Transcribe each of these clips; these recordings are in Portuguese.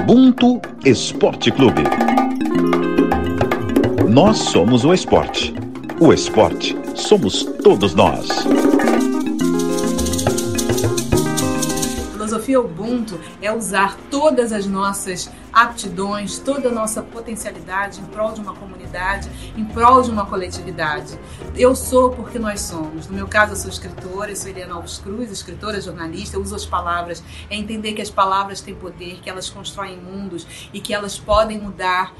Ubuntu Esporte Clube. Nós somos o esporte. O esporte somos todos nós. filosofia Ubuntu é usar todas as nossas aptidões, toda a nossa potencialidade em prol de uma comunidade, em prol de uma coletividade. Eu sou porque nós somos. No meu caso, eu sou escritora, eu sou Eliana Alves Cruz, escritora, jornalista, eu uso as palavras, é entender que as palavras têm poder, que elas constroem mundos e que elas podem mudar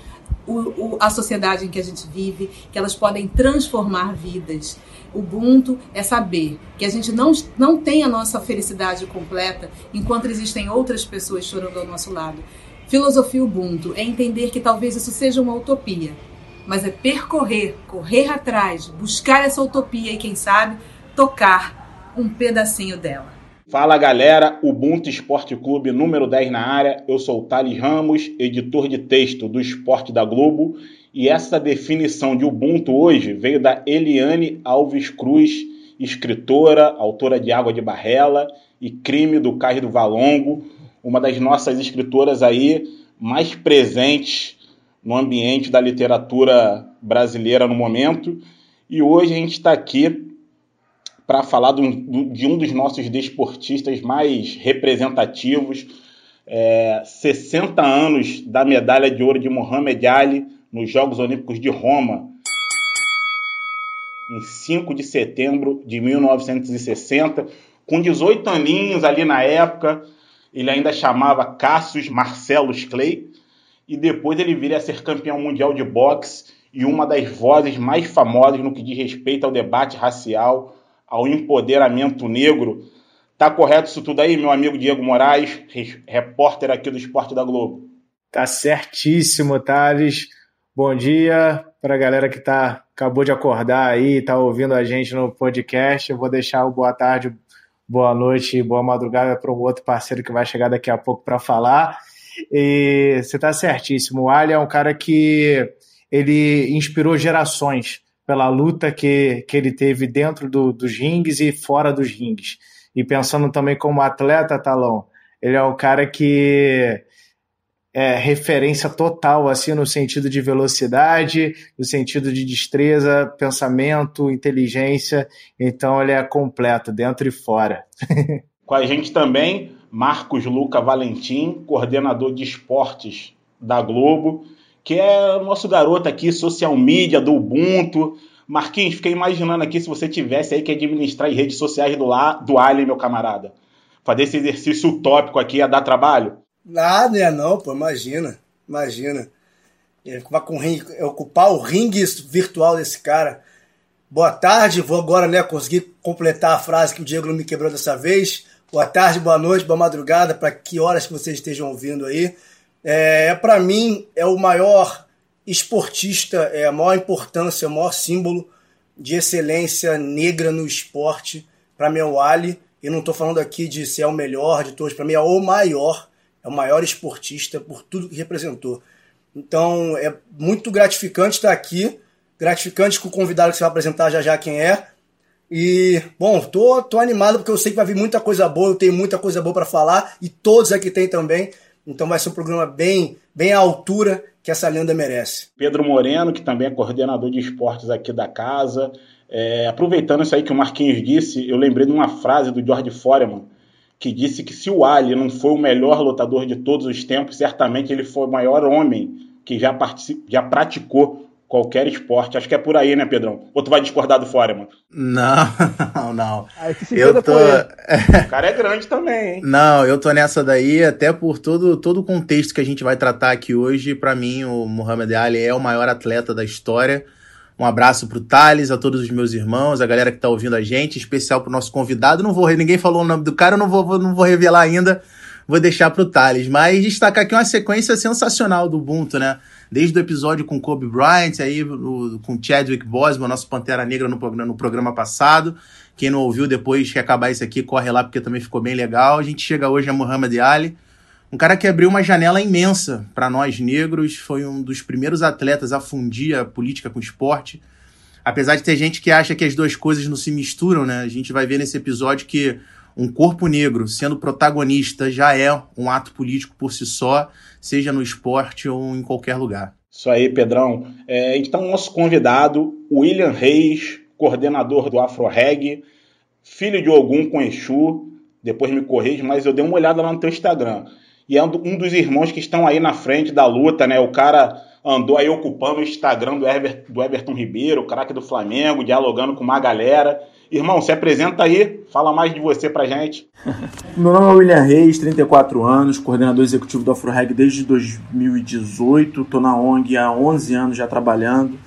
o, o, a sociedade em que a gente vive, que elas podem transformar vidas. Ubuntu é saber que a gente não, não tem a nossa felicidade completa enquanto existem outras pessoas chorando ao nosso lado. Filosofia Ubuntu é entender que talvez isso seja uma utopia, mas é percorrer, correr atrás, buscar essa utopia e, quem sabe, tocar um pedacinho dela. Fala galera, Ubuntu Esporte Clube número 10 na área. Eu sou o Thales Ramos, editor de texto do Esporte da Globo e essa definição de Ubuntu hoje veio da Eliane Alves Cruz, escritora, autora de Água de Barrela e Crime do Cais do Valongo, uma das nossas escritoras aí mais presentes no ambiente da literatura brasileira no momento. E hoje a gente está aqui para falar de um, dos nossos desportistas mais representativos, é, 60 anos da medalha de ouro de Muhammad Ali, nos Jogos Olímpicos de Roma, em 5 de setembro de 1960, com 18 aninhos ali na época, ele ainda chamava Cassius Marcellus Clay, e depois ele viria a ser campeão mundial de boxe e uma das vozes mais famosas no que diz respeito ao debate racial, ao empoderamento negro. Tá correto isso tudo aí, meu amigo Diego Moraes, repórter aqui do Esporte da Globo? Tá certíssimo, Thales. Bom dia para a galera que tá, acabou de acordar aí, está ouvindo a gente no podcast. Eu vou deixar o boa tarde, boa noite, boa madrugada para um outro parceiro que vai chegar daqui a pouco para falar. E você está certíssimo. O Ali é um cara que ele inspirou gerações pela luta que, que ele teve dentro do, dos rings e fora dos rings. E pensando também como atleta, Talão, ele é um cara que é, referência total, assim, no sentido de velocidade, no sentido de destreza, pensamento, inteligência. Então ele é completo, dentro e fora. Com a gente também, Marcos Luca Valentim, coordenador de esportes da Globo, que é nosso garoto aqui, social media do Ubuntu. Marquinhos, fiquei imaginando aqui se você tivesse aí que administrar as redes sociais do, do Alien, meu camarada. Fazer esse exercício utópico aqui ia dar trabalho? Ah, né, não, pô, imagina, imagina. Com ring, ocupar o ringue virtual desse cara. Boa tarde, vou agora, né, conseguir completar a frase que o Diego não me quebrou dessa vez. Boa tarde, boa noite, boa madrugada, para que horas que vocês estejam ouvindo aí. É, para mim, é o maior esportista, é a maior importância, o maior símbolo de excelência negra no esporte. Para mim é o Ali. E não estou falando aqui de ser o melhor de todos, para mim é o maior é o maior esportista por tudo que representou. Então é muito gratificante estar aqui, gratificante com o convidado que você vai apresentar já já quem é. E, bom, tô, tô animado porque eu sei que vai vir muita coisa boa, eu tenho muita coisa boa para falar e todos aqui têm também. Então vai ser um programa bem, bem à altura que essa lenda merece. Pedro Moreno, que também é coordenador de esportes aqui da casa. É, aproveitando isso aí que o Marquinhos disse, eu lembrei de uma frase do George Foreman, que disse que se o Ali não foi o melhor lutador de todos os tempos, certamente ele foi o maior homem que já, já praticou qualquer esporte. Acho que é por aí, né, Pedrão? Ou tu vai discordar do Foreman? Não, não, não. eu tô... o cara é grande também, hein? Não, eu tô nessa daí, até por todo, todo o contexto que a gente vai tratar aqui hoje. Para mim, o Muhammad Ali é o maior atleta da história. Um abraço pro Thales, a todos os meus irmãos, a galera que tá ouvindo a gente, especial pro nosso convidado. Não vou, ninguém falou o nome do cara, eu não vou, não vou revelar ainda, vou deixar pro Thales. Mas destacar aqui uma sequência sensacional do Ubuntu, né? Desde o episódio com Kobe Bryant, aí o, com Chadwick Boseman, nosso Pantera Negra no, no programa passado. Quem não ouviu, depois que acabar isso aqui, corre lá porque também ficou bem legal. A gente chega hoje a Muhammad Ali um cara que abriu uma janela imensa para nós negros, foi um dos primeiros atletas a fundir a política com o esporte. Apesar de ter gente que acha que as duas coisas não se misturam, né? A gente vai ver nesse episódio que um corpo negro sendo protagonista já é um ato político por si só, seja no esporte ou em qualquer lugar. Isso aí, Pedrão. É, então, nosso convidado, William Reis, coordenador do AfroReg, filho de Ogum com Exu, depois me corrija, mas eu dei uma olhada lá no teu Instagram. E é um dos irmãos que estão aí na frente da luta, né? O cara andou aí ocupando o Instagram do, Ever, do Everton Ribeiro, o craque do Flamengo, dialogando com uma galera. Irmão, se apresenta aí, fala mais de você pra gente. Meu nome é William Reis, 34 anos, coordenador executivo do AfroReg desde 2018. Tô na ONG há 11 anos já trabalhando.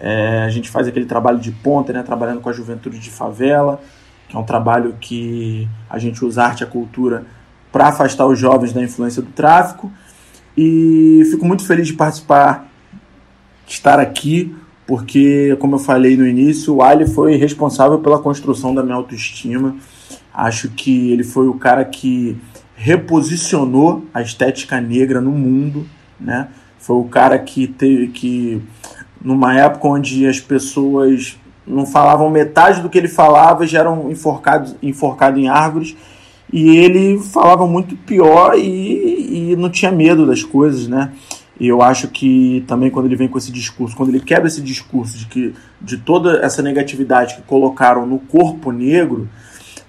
É, a gente faz aquele trabalho de ponta, né, trabalhando com a juventude de favela, que é um trabalho que a gente usa a arte e a cultura para afastar os jovens da influência do tráfico. E fico muito feliz de participar, de estar aqui, porque, como eu falei no início, o Ali foi responsável pela construção da minha autoestima. Acho que ele foi o cara que reposicionou a estética negra no mundo, né? Foi o cara que teve que, numa época onde as pessoas não falavam metade do que ele falava, já eram enforcados, enforcados em árvores, e ele falava muito pior e, e não tinha medo das coisas, né? E eu acho que também quando ele vem com esse discurso, quando ele quebra esse discurso de que de toda essa negatividade que colocaram no corpo negro,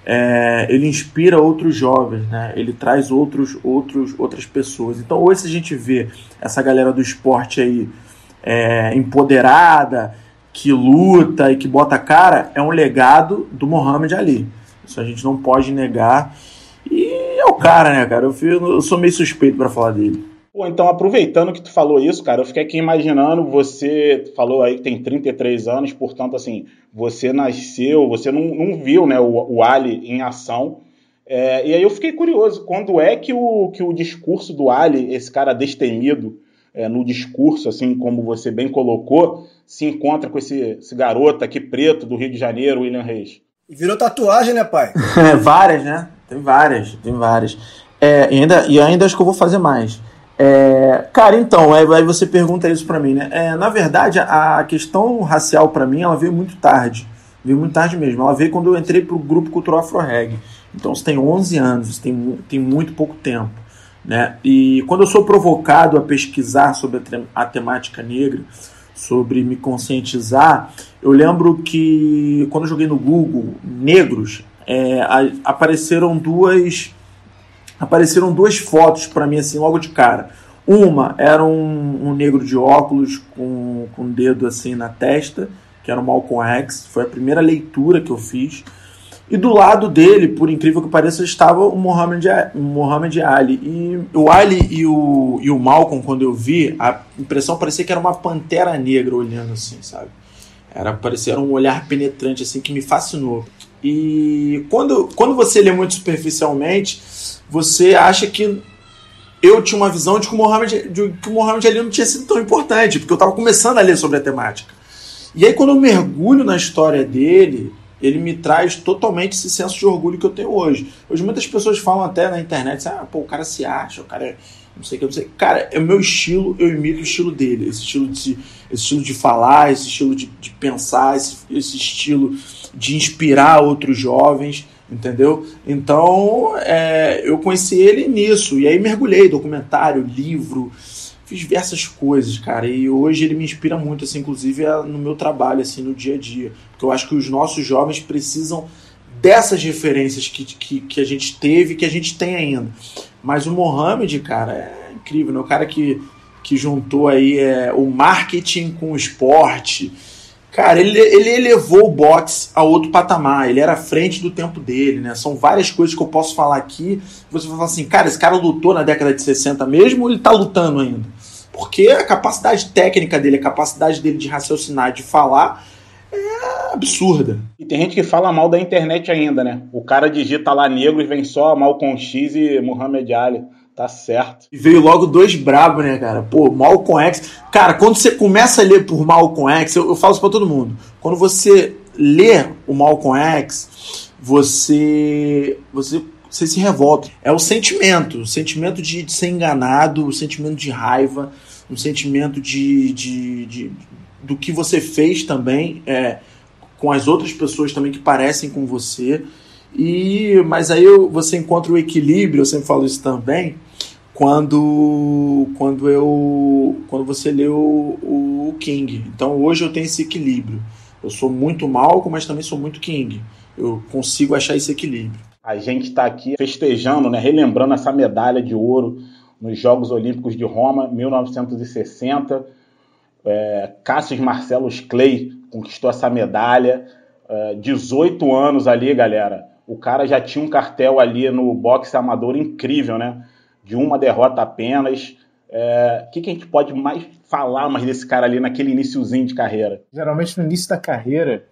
é, ele inspira outros jovens, né? Ele traz outros, outros, outras pessoas. Então hoje se a gente vê essa galera do esporte aí é, empoderada, que luta e que bota cara, é um legado do Muhammad Ali. Isso a gente não pode negar. E é o cara, né, cara? Eu, eu sou meio suspeito para falar dele. Pô, então, aproveitando que tu falou isso, cara, eu fiquei aqui imaginando, você falou aí que tem 33 anos, portanto, assim, você nasceu, você não, não viu, né, o, o Ali em ação. É, e aí eu fiquei curioso, quando é que o, que o discurso do Ali, esse cara destemido é, no discurso, assim como você bem colocou, se encontra com esse, esse garoto aqui preto do Rio de Janeiro, William Reis? E virou tatuagem, né, pai? várias, né? Tem várias, tem várias. É, e, ainda, e ainda acho que eu vou fazer mais. É, cara, então, aí, aí você pergunta isso para mim, né? É, na verdade, a, questão racial para mim, ela veio muito tarde. Veio muito tarde mesmo. Ela veio quando eu entrei pro grupo cultural Afro-Reg. Então, você tem 11 anos, tem, tem muito pouco tempo. Né? E quando eu sou provocado a pesquisar sobre a, temática negra, sobre me conscientizar, eu lembro que quando eu joguei no Google negros, é, apareceram duas apareceram duas fotos para mim assim logo de cara. Uma era um, um, negro de óculos com, com o dedo assim na testa, que era o Malcolm X. Foi a primeira leitura que eu fiz. E do lado dele, por incrível que pareça, estava o Muhammad, Muhammad Ali. E o Ali e o, e o Malcolm, quando eu vi, a impressão parecia que era uma pantera negra olhando assim, sabe? Era, parecia um olhar penetrante assim que me fascinou. E quando, quando você lê muito superficialmente, você acha que eu tinha uma visão de que o Mohamed, de que o Mohamed Ali não tinha sido tão importante, porque eu estava começando a ler sobre a temática. E aí, quando eu mergulho na história dele, ele me traz totalmente esse senso de orgulho que eu tenho hoje. Hoje muitas pessoas falam até na internet, assim, ah, pô, o cara se acha, o cara é não sei o que, não sei. Cara, é o meu estilo, eu imito o estilo dele. Esse estilo de, esse estilo de falar, esse estilo de, de pensar, esse, esse estilo de inspirar outros jovens entendeu? Então, é, eu conheci ele nisso, e aí mergulhei, documentário, livro, fiz diversas coisas, cara, e hoje ele me inspira muito, assim, inclusive é no meu trabalho, assim, no dia a dia, porque eu acho que os nossos jovens precisam dessas referências que, que, que a gente teve, que a gente tem ainda. Mas o Mohamed, cara, é incrível, né? O cara que, que juntou aí é, o marketing com o esporte, Cara, ele, ele elevou o boxe a outro patamar, ele era à frente do tempo dele, né? São várias coisas que eu posso falar aqui. Você vai falar assim, cara, esse cara lutou na década de 60 mesmo ou ele tá lutando ainda? Porque a capacidade técnica dele, a capacidade dele de raciocinar, de falar, é absurda. E tem gente que fala mal da internet ainda, né? O cara digita lá negro e vem só Malcolm X e Muhammad Ali. Tá certo. E veio logo dois brabos, né, cara? Pô, Malcolm X. Cara, quando você começa a ler por Malcolm X, eu, eu falo isso pra todo mundo. Quando você lê o Malcolm X, você. você você se revolta. É o sentimento, o sentimento de, de ser enganado, o sentimento de raiva, um sentimento de, de, de, do que você fez também é, com as outras pessoas também que parecem com você E mas aí você encontra o equilíbrio, eu sempre falo isso também, quando quando eu quando você lê o, o King. Então hoje eu tenho esse equilíbrio. Eu sou muito Malcolm, mas também sou muito King. Eu consigo achar esse equilíbrio. A gente está aqui festejando, né, relembrando essa medalha de ouro nos Jogos Olímpicos de Roma, 1960. É, Cassius Marcellus Clay conquistou essa medalha. É, 18 anos ali, galera. O cara já tinha um cartel ali no boxe amador incrível, né? De uma derrota apenas. O é, que, que a gente pode mais falar mais desse cara ali naquele iníciozinho de carreira? Geralmente no início da carreira,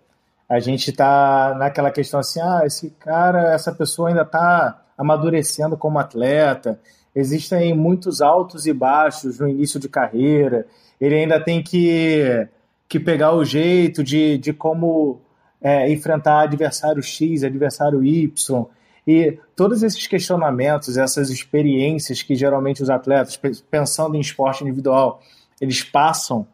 a gente tá naquela questão assim, ah, esse cara, essa pessoa ainda tá amadurecendo como atleta, existem muitos altos e baixos no início de carreira, ele ainda tem que, que pegar o jeito de, de como é, enfrentar adversário X, adversário Y, e todos esses questionamentos, essas experiências que geralmente os atletas, pensando em esporte individual, eles passam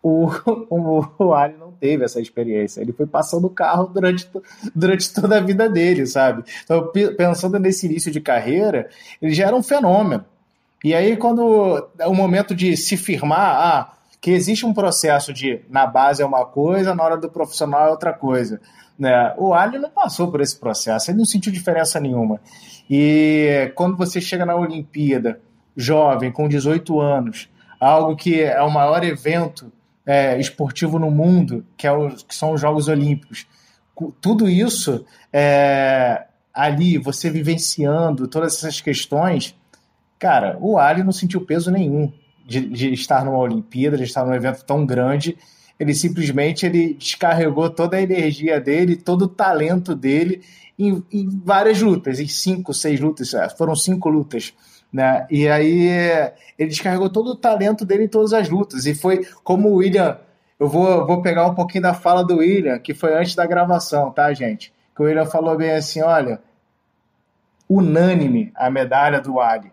o, o, o Ali não teve essa experiência. Ele foi passando o carro durante, durante toda a vida dele, sabe? Então, pensando nesse início de carreira, ele já era um fenômeno. E aí, quando é o momento de se firmar, ah, que existe um processo de na base é uma coisa, na hora do profissional é outra coisa. Né? O Ali não passou por esse processo, ele não sentiu diferença nenhuma. E quando você chega na Olimpíada, jovem, com 18 anos, algo que é o maior evento é, esportivo no mundo, que, é o, que, são os Jogos Olímpicos. Tudo isso é, ali, você vivenciando todas essas questões, cara, o Ali não sentiu peso nenhum de, de, estar numa Olimpíada, de estar num evento tão grande. Ele simplesmente ele descarregou toda a energia dele, todo o talento dele em, em várias lutas, em cinco, seis lutas, é, foram cinco lutas né? E aí ele descarregou todo o talento dele em todas as lutas. E foi como o William. Eu vou, vou pegar um pouquinho da fala do William, que foi antes da gravação, tá, gente? Que o William falou bem assim: olha, unânime a medalha do Ali.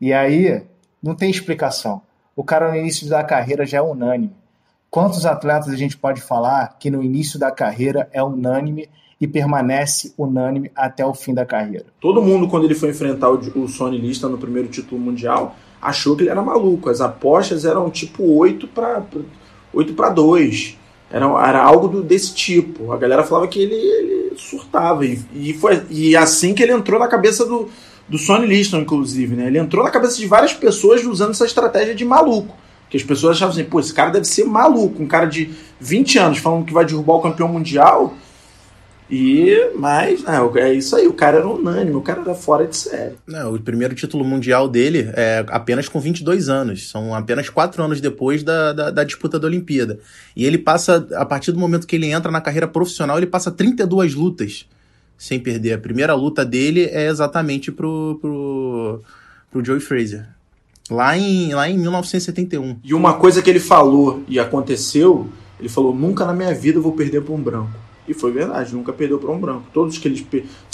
E aí, não tem explicação. O cara no início da carreira já é unânime. Quantos atletas a gente pode falar que no início da carreira é unânime e permanece unânime até o fim da carreira. Todo mundo, quando ele foi enfrentar o, Sony Lista no primeiro título mundial, achou que ele era maluco. As apostas eram tipo 8 para 8 para 2. Era, era algo do, desse tipo. A galera falava que ele, ele surtava. E, e, foi e assim que ele entrou na cabeça do, do Sony Liston, inclusive. Né? Ele entrou na cabeça de várias pessoas usando essa estratégia de maluco. Que as pessoas achavam assim, pô, esse cara deve ser maluco. Um cara de 20 anos falando que vai derrubar o campeão mundial e, mas, não, é isso aí, o cara era unânime, o cara era fora de série. Não, o primeiro título mundial dele é apenas com 22 anos, são apenas quatro anos depois da, da, da, disputa da Olimpíada. E ele passa, a partir do momento que ele entra na carreira profissional, ele passa 32 lutas sem perder. A primeira luta dele é exatamente pro, pro, pro Joey Fraser. Lá em, lá em 1971. E uma coisa que ele falou e aconteceu, ele falou: nunca na minha vida eu vou perder para um branco. E foi verdade, nunca perdeu para um branco. Todos que ele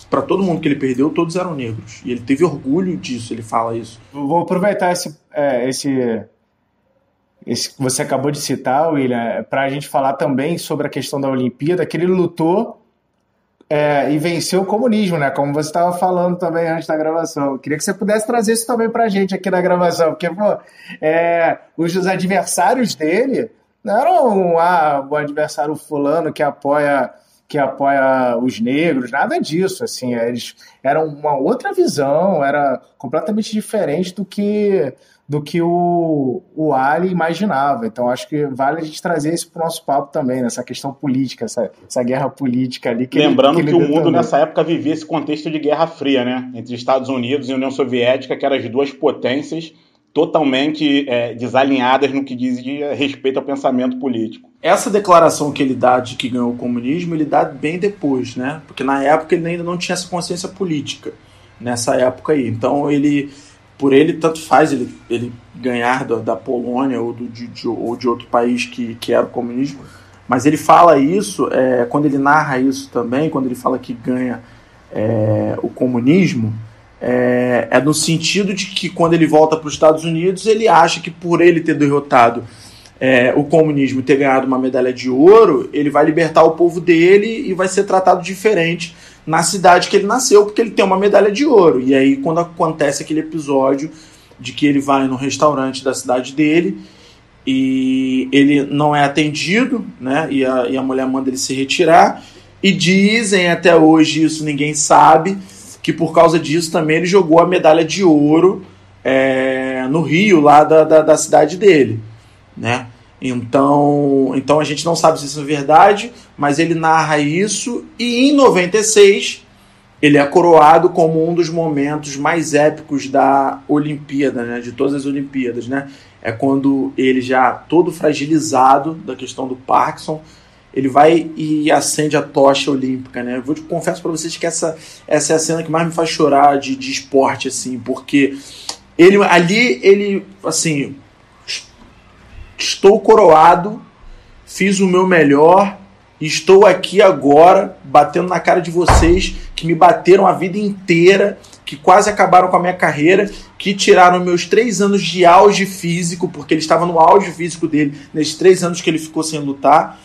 para todo mundo que ele perdeu, todos eram negros. E ele teve orgulho disso, ele fala isso. Vou aproveitar esse, é, esse, esse que você acabou de citar, William, para a gente falar também sobre a questão da Olimpíada, que ele lutou é, e venceu o comunismo, né? Como você estava falando também antes da gravação. Eu queria que você pudesse trazer isso também para a gente aqui na gravação, porque pô, é, os adversários dele não era um, ah, o adversário fulano que apoia que apoia os negros, nada disso, assim, eles eram uma outra visão, era completamente diferente do que do que o, o Ali imaginava. Então acho que vale a gente trazer isso para o nosso papo também, nessa questão política, essa, essa guerra política ali. Que Lembrando ele, que, que o mundo também. nessa época vivia esse contexto de Guerra Fria, né? Entre Estados Unidos e União Soviética, que eram as duas potências totalmente é, desalinhadas no que diz respeito ao pensamento político. Essa declaração que ele dá de que ganhou o comunismo, ele dá bem depois, né? Porque na época ele ainda não tinha essa consciência política, nessa época aí. Então ele, por ele, tanto faz ele, ele ganhar da, da Polônia ou, do, de, de, ou de outro país que, que era o comunismo, mas ele fala isso, é, quando ele narra isso também, quando ele fala que ganha é, o comunismo, é, é no sentido de que quando ele volta para os Estados Unidos, ele acha que por ele ter derrotado é, o comunismo e ter ganhado uma medalha de ouro, ele vai libertar o povo dele e vai ser tratado diferente na cidade que ele nasceu, porque ele tem uma medalha de ouro. E aí, quando acontece aquele episódio de que ele vai no restaurante da cidade dele e ele não é atendido, né? E a, e a mulher manda ele se retirar. E dizem até hoje, isso ninguém sabe, que por causa disso também ele jogou a medalha de ouro é, no Rio, lá da, da, da, cidade dele, né? Então, então a gente não sabe se isso é verdade, mas ele narra isso e em 96 ele é coroado como um dos momentos mais épicos da Olimpíada, né? De todas as Olimpíadas, né? É quando ele já todo fragilizado da questão do Parkinson, ele vai e acende a tocha olímpica, né? Eu vou confesso para vocês que essa, essa é a cena que mais me faz chorar de, de esporte, assim, porque ele ali, ele, assim, estou coroado, fiz o meu melhor, estou aqui agora batendo na cara de vocês que me bateram a vida inteira, que quase acabaram com a minha carreira, que tiraram meus três anos de auge físico, porque ele estava no auge físico dele, nesses três anos que ele ficou sem lutar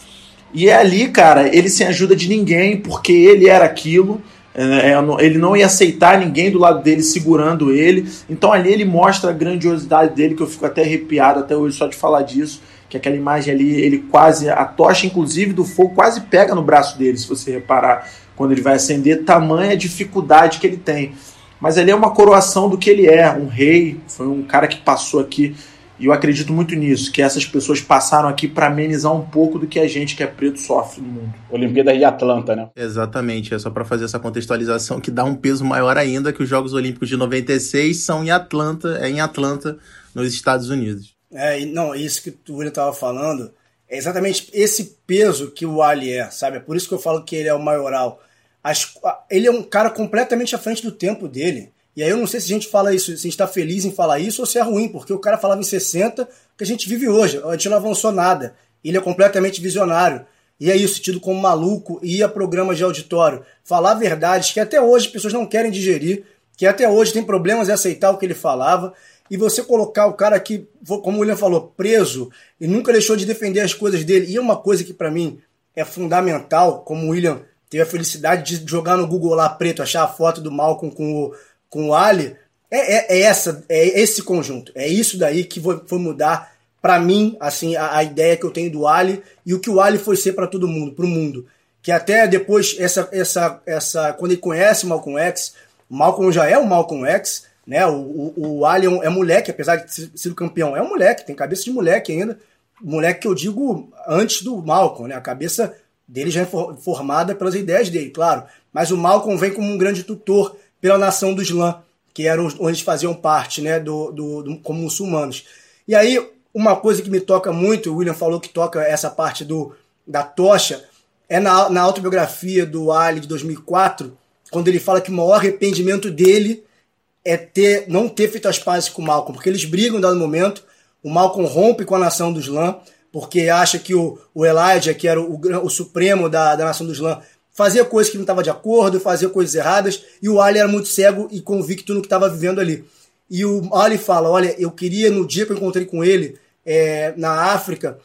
e é ali, cara, ele sem ajuda de ninguém, porque ele era aquilo. É, é ele não ia aceitar ninguém do lado dele segurando ele. Então ali ele mostra a grandiosidade dele, que eu fico até arrepiado até hoje só de falar disso. Que aquela imagem ali, ele quase. A tocha, inclusive, do fogo quase pega no braço dele, se você reparar, quando ele vai acender, tamanha dificuldade que ele tem. Mas ali é uma coroação do que ele é, um rei, foi um cara que passou aqui e eu acredito muito nisso, que essas pessoas passaram aqui para amenizar um pouco do que a gente que é preto sofre no mundo. Olimpíada de Atlanta, né? Exatamente, é só para fazer essa contextualização que dá um peso maior ainda que os Jogos Olímpicos de 96 são em Atlanta, é em Atlanta, nos Estados Unidos. É, não, isso que o William estava falando, é exatamente esse peso que o Ali é, sabe? É por isso que eu falo que ele é o maioral. As, ele é um cara completamente à frente do tempo dele. E aí eu não sei se a gente fala isso, se a gente está feliz em falar isso ou se é ruim, porque o cara falava em 60 que a gente vive hoje. A gente não avançou nada. Ele é completamente visionário. E é isso, tido como maluco, ia a programas de auditório, falar verdades que até hoje pessoas não querem digerir, que até hoje tem problemas em aceitar o que ele falava. E você colocar o cara que, como o William falou, preso e nunca deixou de defender as coisas dele. E é uma coisa que para mim é fundamental, como o William teve a felicidade de jogar no Google lá preto, achar a foto do Malcolm com o com o Ali, é, é, é, essa, é esse conjunto. É isso daí que foi, foi mudar para mim, assim, a, a, ideia que eu tenho do Ali e o que o Ali foi ser para todo mundo, para o mundo. Que até depois, essa, essa, essa, quando ele conhece o Malcolm X, o Malcolm já é o Malcolm X, né? O, o, o Ali é, um, é moleque, apesar de ter sido campeão, é um moleque, tem cabeça de moleque ainda. Moleque que eu digo antes do Malcolm, né? A cabeça dele já é formada pelas ideias dele, claro. Mas o Malcolm vem como um grande tutor pela nação do Islã, que eram onde faziam parte, né, do, do, do, como muçulmanos. E aí, uma coisa que me toca muito, o William falou que toca essa parte do, da tocha, é na, na autobiografia do Ali de 2004, quando ele fala que o maior arrependimento dele é ter não ter feito as pazes com o Malcolm, porque eles brigam em dado momento, o Malcolm rompe com a nação do Islã, porque acha que o, o Elijah, que era o, o supremo da, da nação do Islã, fazia coisas que não estava de acordo, fazia coisas erradas, e o Ali era muito cego e convicto no que estava vivendo ali. E o Ali fala: Olha, eu queria, no dia que eu encontrei com ele, é, na África,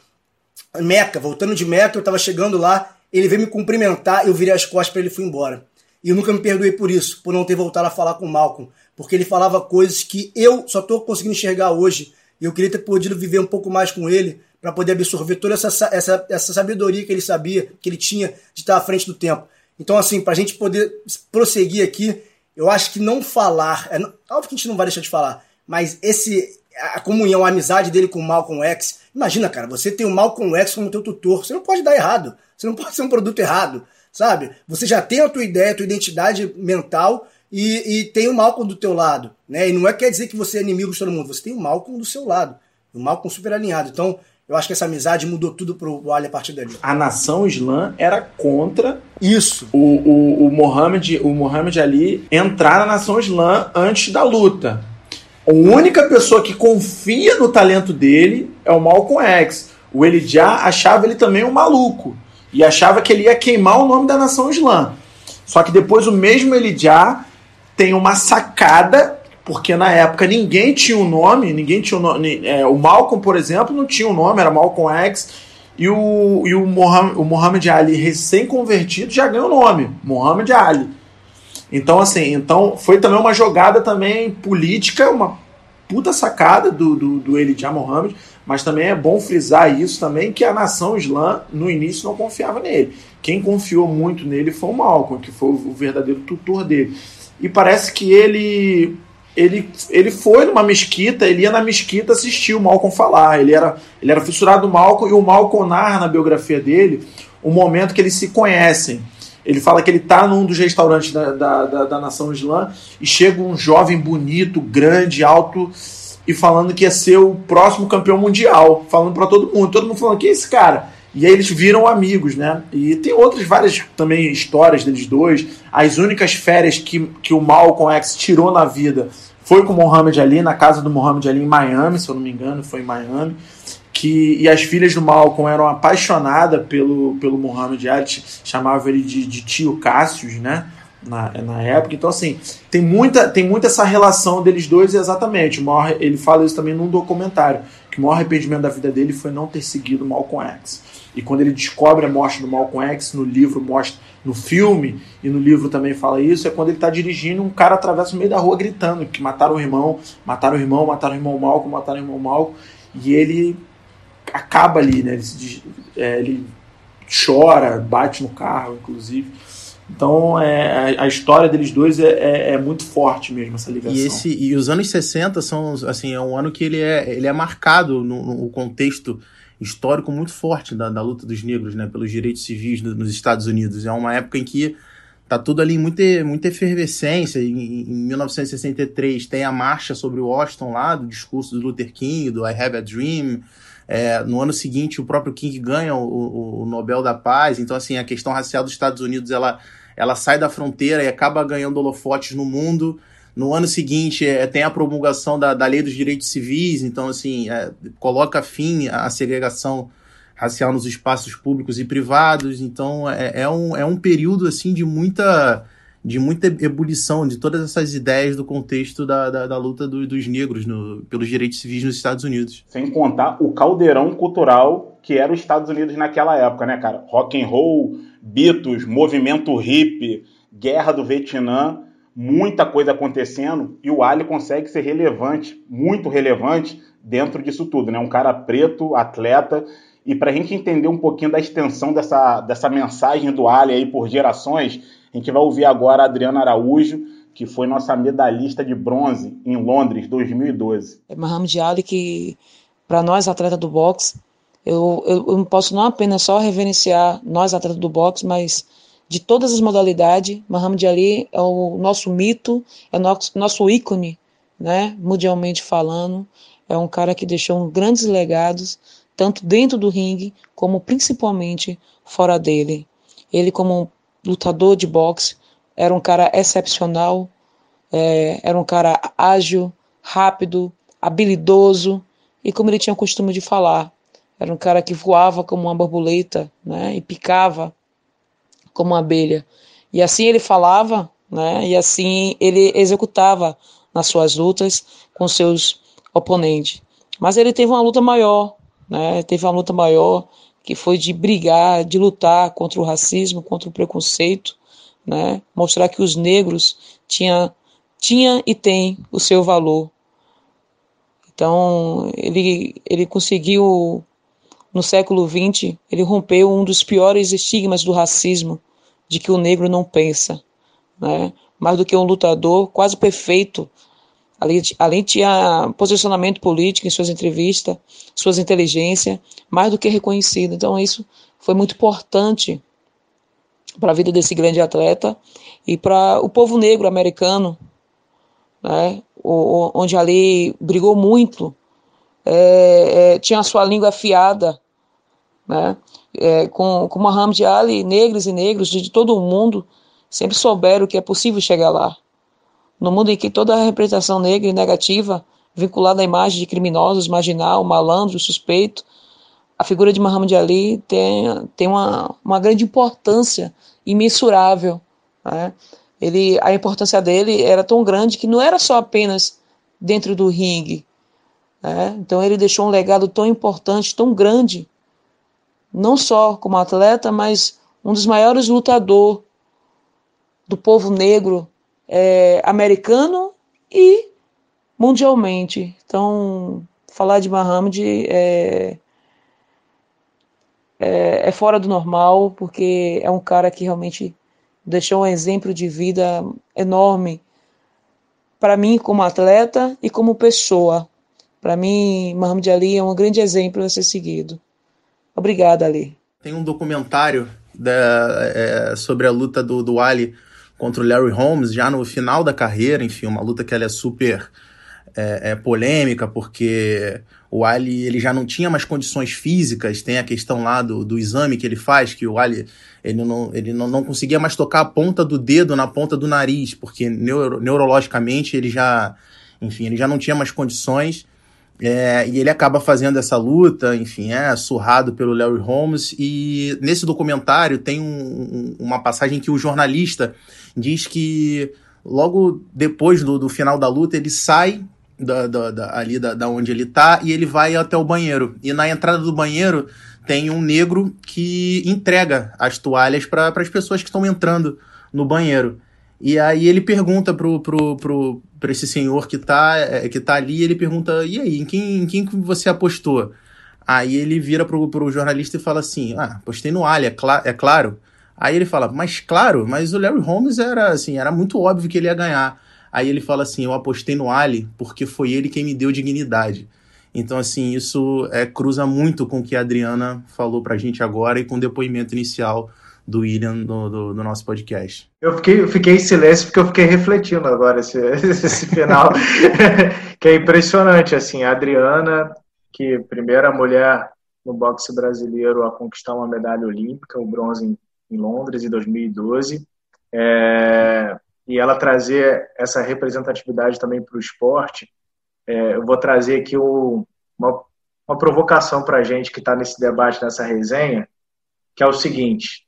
Meca, voltando de Meca, eu estava chegando lá, ele veio me cumprimentar, eu virei as costas para ele e fui embora. E eu nunca me perdoei por isso, por não ter voltado a falar com o Malcolm, porque ele falava coisas que eu só estou conseguindo enxergar hoje, e eu queria ter podido viver um pouco mais com ele, para poder absorver toda essa, essa, essa sabedoria que ele sabia, que ele tinha de estar à frente do tempo. Então, assim, para a gente poder prosseguir aqui, eu acho que não falar, é, óbvio que a gente não vai deixar de falar, mas esse a comunhão, a amizade dele com o Malcolm X, imagina, cara, você tem o Malcolm X como teu tutor, você não pode dar errado, você não pode ser um produto errado, sabe? Você já tem a tua ideia, a tua identidade mental e, e tem o Malcolm do teu lado, né? E não é quer dizer que você é inimigo de todo mundo, você tem o Malcolm do seu lado, o Malcolm super alinhado. Então, eu acho que essa amizade mudou tudo pro Ali a partir dali. A nação islã era contra isso. O, o, o, Mohammed, o Mohammed Ali entrar na nação islã antes da luta. A única pessoa que confia no talento dele é o Malcolm X. O Elijah achava ele também um maluco. E achava que ele ia queimar o nome da nação islã. Só que depois o mesmo Elijah tem uma sacada porque na época ninguém tinha um nome, ninguém tinha um nome. É, o Malcolm, por exemplo, não tinha um nome, era Malcolm X. E o, e o, Mohamed, o Muhammad Ali, recém-convertido, já ganhou o nome, Muhammad Ali. Então, assim, então foi também uma jogada também política, uma puta sacada do, do, do Elijah Mohammed, mas também é bom frisar isso também, que a nação islã no início não confiava nele. Quem confiou muito nele foi o Malcolm, que foi o verdadeiro tutor dele. E parece que ele ele, ele foi numa mesquita, ele ia na mesquita assistir o Malcolm falar. Ele era, ele era fissurado do Malcolm e o Malcolm narra na biografia dele o momento que eles se conhecem. Ele fala que ele está num dos restaurantes da, da, da, da Nação Islã e chega um jovem bonito, grande, alto e falando que ia ser o próximo campeão mundial, falando para todo mundo, todo mundo falando que é esse cara. E aí eles viram amigos, né? E tem outras várias também histórias deles dois. As únicas férias que, que o Malcolm X tirou na vida foi com o Muhammad Ali, na casa do Muhammad Ali em Miami, se eu não me engano, foi em Miami. Que, e as filhas do Malcolm eram apaixonadas pelo, pelo Muhammad Ali, chamavam ele de, de tio Cassius, né? Na, na época. Então, assim, tem muita, tem muita essa relação deles dois, exatamente. Ele fala isso também num documentário, o maior arrependimento da vida dele foi não ter seguido Malcolm X. E quando ele descobre a morte do Malcolm X, no livro mostra, no filme e no livro também fala isso, é quando ele está dirigindo, um cara atravessa o meio da rua gritando que mataram o irmão, mataram o irmão, mataram o irmão Malcolm, mataram o irmão Malcolm, e ele acaba ali, né? Ele, se, é, ele chora, bate no carro, inclusive. Então é, a, história deles dois é, é, é, muito forte mesmo, essa ligação. E, esse, e os anos 60 são assim, é um ano que ele é, ele é marcado no, no contexto histórico muito forte da, da luta dos negros né, pelos direitos civis no, nos Estados Unidos. É uma época em que tá tudo ali muita, muita efervescência. Em, em 1963 tem a marcha sobre Washington lá, do discurso do Luther King, do I Have a Dream. É, no ano seguinte, o próprio King ganha o, o, Nobel da Paz. Então, assim, a questão racial dos Estados Unidos ela, ela sai da fronteira e acaba ganhando holofotes no mundo. No ano seguinte, é, tem a promulgação da, da Lei dos Direitos Civis, então, assim, é, coloca fim à segregação racial nos espaços públicos e privados. Então, é, é, um, é um período, assim, de muita de muita ebulição de todas essas ideias do contexto da, da, da luta do, dos negros no, pelos direitos civis nos Estados Unidos. Sem contar o caldeirão cultural que era os Estados Unidos naquela época, né, cara? Rock and roll, Beatles, movimento hippie, guerra do Vietnã muita coisa acontecendo e o Ali consegue ser relevante, muito relevante dentro disso tudo, né? Um cara preto, atleta. E para a gente entender um pouquinho da extensão dessa, dessa mensagem do Ali aí por gerações, a gente vai ouvir agora a Adriana Araújo, que foi nossa medalhista de bronze em Londres 2012. É Ali que, para nós atletas do boxe, eu, eu, eu posso não apenas só reverenciar nós atletas do boxe, mas de todas as modalidades. Muhammad Ali é o nosso mito, é o nosso, nosso ícone, né, mundialmente falando. É um cara que deixou grandes legados, tanto dentro do ringue, como principalmente fora dele. Ele, como lutador de boxe, era um cara excepcional, é, era um cara ágil, rápido, habilidoso, e como ele tinha o costume de falar, era um cara que voava como uma borboleta, né, e picava como uma abelha. E assim ele falava, né? E assim ele executava nas suas lutas com seus oponentes. Mas ele teve uma luta maior, né? Teve uma luta maior que foi de brigar, de lutar contra o racismo, contra o preconceito, né? Mostrar que os negros tinha tinha e tem o seu valor. Então, ele ele conseguiu no século XX, ele rompeu um dos piores estigmas do racismo, de que o negro não pensa, né? mais do que um lutador quase perfeito. Além, além posicionamento político em suas entrevistas, suas inteligências, mais do que reconhecido. Então isso foi muito importante para a vida desse grande atleta e para o povo negro americano, né? onde ali brigou muito, é, é, tinha a sua língua afiada, né? é, com, com Muhammad Ali, negros e negros de todo o mundo sempre souberam que é possível chegar lá. No mundo em que toda a representação negra e negativa, vinculada à imagem de criminosos, marginal, malandro, suspeito, a figura de Muhammad Ali tem, tem uma, uma grande importância imensurável. Né? Ele, a importância dele era tão grande que não era só apenas dentro do ringue. Né? Então ele deixou um legado tão importante, tão grande não só como atleta, mas um dos maiores lutadores do povo negro é, americano e mundialmente. Então, falar de Muhammad é, é, é, fora do normal, porque é um cara que realmente deixou um exemplo de vida enorme para mim como atleta e como pessoa. Para mim, Muhammad Ali é um grande exemplo a ser seguido. Obrigada, Ali. Tem um documentário da, é, sobre a luta do, do Ali contra o Larry Holmes, já no final da carreira, enfim, uma luta que ela é super é, é, polêmica, porque o Ali ele já não tinha mais condições físicas, tem a questão lá do, do exame que ele faz, que o Ali ele, não, ele não, não conseguia mais tocar a ponta do dedo na ponta do nariz, porque neuro, neurologicamente ele já, enfim, ele já não tinha mais condições, é, e ele acaba fazendo essa luta, enfim, é surrado pelo Larry Holmes. E nesse documentário tem um, uma passagem que o jornalista diz que logo depois do, do final da luta ele sai da, da, da, ali da, da onde ele tá e ele vai até o banheiro. E na entrada do banheiro tem um negro que entrega as toalhas para as pessoas que estão entrando no banheiro. E aí ele pergunta pro, pro, pro, pra esse senhor que tá, é, que tá ali, ele pergunta, e aí, em quem, em quem você apostou? Aí ele vira pro, pro jornalista e fala assim, ah, apostei no Ali, é, cl é claro. Aí ele fala, mas claro, mas o Larry Holmes era assim, era muito óbvio que ele ia ganhar. Aí ele fala assim: Eu apostei no Ali porque foi ele quem me deu dignidade. Então, assim, isso é, cruza muito com o que a Adriana falou pra gente agora e com o depoimento inicial do William do, do, do nosso podcast. Eu fiquei, eu fiquei em silêncio porque eu fiquei refletindo agora esse, esse final, que é impressionante, assim, a Adriana, que primeira mulher no boxe brasileiro a conquistar uma medalha olímpica, o bronze em, em Londres em 2012, é, e ela trazer essa representatividade também para o esporte, é, eu vou trazer aqui o, uma, uma provocação para a gente que está nesse debate, nessa resenha, que é o seguinte: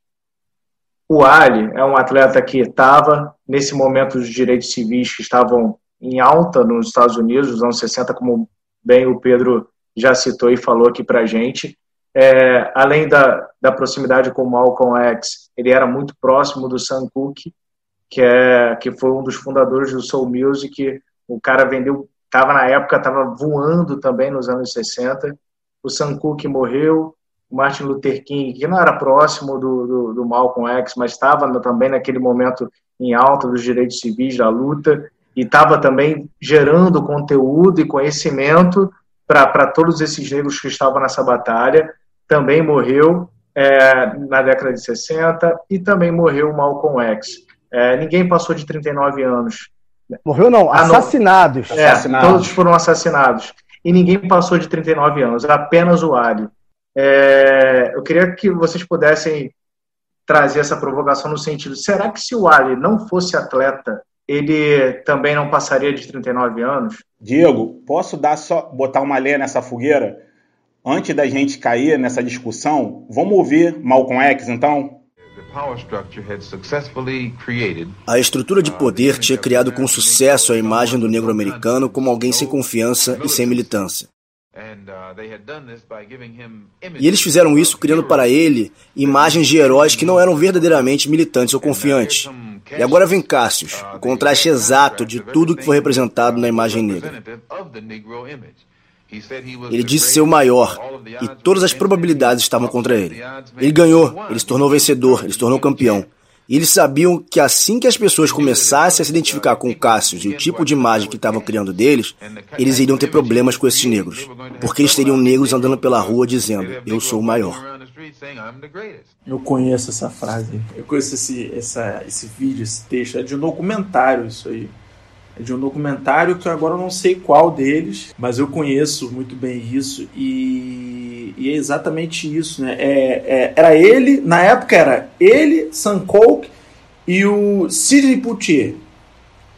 o Ali é um atleta que estava, nesse momento, os direitos civis que estavam em alta nos Estados Unidos, nos anos 60, como bem o Pedro já citou e falou aqui para a gente. É, além da, da proximidade com o Malcolm X, ele era muito próximo do Sam Cooke, que é que foi um dos fundadores do Soul Music. O cara vendeu, estava na época, estava voando também nos anos 60. O Sam Cooke morreu, o Martin Luther King, que não era próximo do, do, do Malcolm X, mas estava também naquele momento em alta dos direitos civis, da luta, e estava também gerando conteúdo e conhecimento para todos esses negros que estavam nessa batalha. Também morreu é, na década de 60 e também morreu o Malcolm X. É, ninguém passou de 39 anos. Morreu não, ah, assassinados. Não. É, assassinados. Todos foram assassinados. E ninguém passou de 39 anos, apenas o Ali. É, eu queria que vocês pudessem trazer essa provocação no sentido: será que se o Ali não fosse atleta, ele também não passaria de 39 anos? Diego, posso dar só botar uma lenha nessa fogueira? Antes da gente cair nessa discussão, vamos ouvir Malcolm X, então? A estrutura de poder tinha criado com sucesso a imagem do negro americano como alguém sem confiança e sem militância. E eles fizeram isso criando para ele imagens de heróis que não eram verdadeiramente militantes ou confiantes. E agora vem Cassius, o contraste exato de tudo que foi representado na imagem negra. Ele disse ser o maior e todas as probabilidades estavam contra ele. Ele ganhou, ele se tornou vencedor, ele se tornou campeão. E eles sabiam que assim que as pessoas começassem a se identificar com o Cassius e o tipo de imagem que estavam criando deles, eles iriam ter problemas com esses negros. Porque eles teriam negros andando pela rua dizendo: Eu sou o maior. Eu conheço essa frase. Eu conheço esse, essa, esse vídeo, esse texto. É de um documentário isso aí. De um documentário que agora eu não sei qual deles, mas eu conheço muito bem isso e, e é exatamente isso, né? É, é, era ele, na época era ele, Sam Cooke e o Sidney Poitier.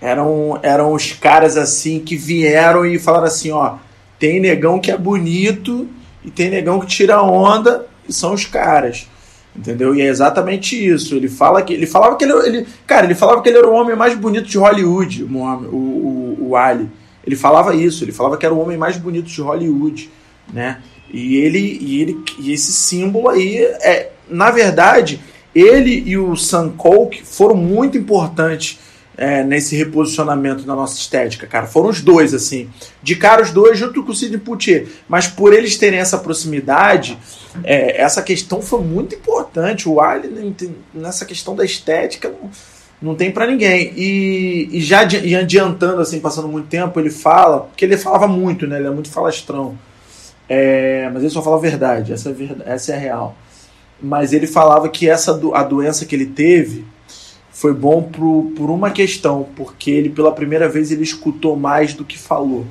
Eram, eram os caras assim que vieram e falaram assim, ó, tem negão que é bonito e tem negão que tira onda e são os caras. Entendeu? E é exatamente isso. Ele fala que ele falava que ele, ele cara, ele falava que ele era o homem mais bonito de Hollywood, o, o, o Ali. Ele falava isso, ele falava que era o homem mais bonito de Hollywood, né? E ele e ele e esse símbolo aí é, na verdade, ele e o Sam Cooke foram muito importantes é, nesse reposicionamento da nossa estética, cara. Foram os dois, assim. De cara, os dois junto com o Sidney Poitier. Mas por eles terem essa proximidade, é, essa questão foi muito importante. O Ali, nessa questão da estética, não, não tem para ninguém. E, e já e adiantando, assim, passando muito tempo, ele fala, porque ele falava muito, né? Ele é muito falastrão. É, mas ele só fala a verdade, essa é, verdade, essa é a real. Mas ele falava que essa a doença que ele teve foi bom por, por uma questão, porque ele pela primeira vez ele escutou mais do que falou.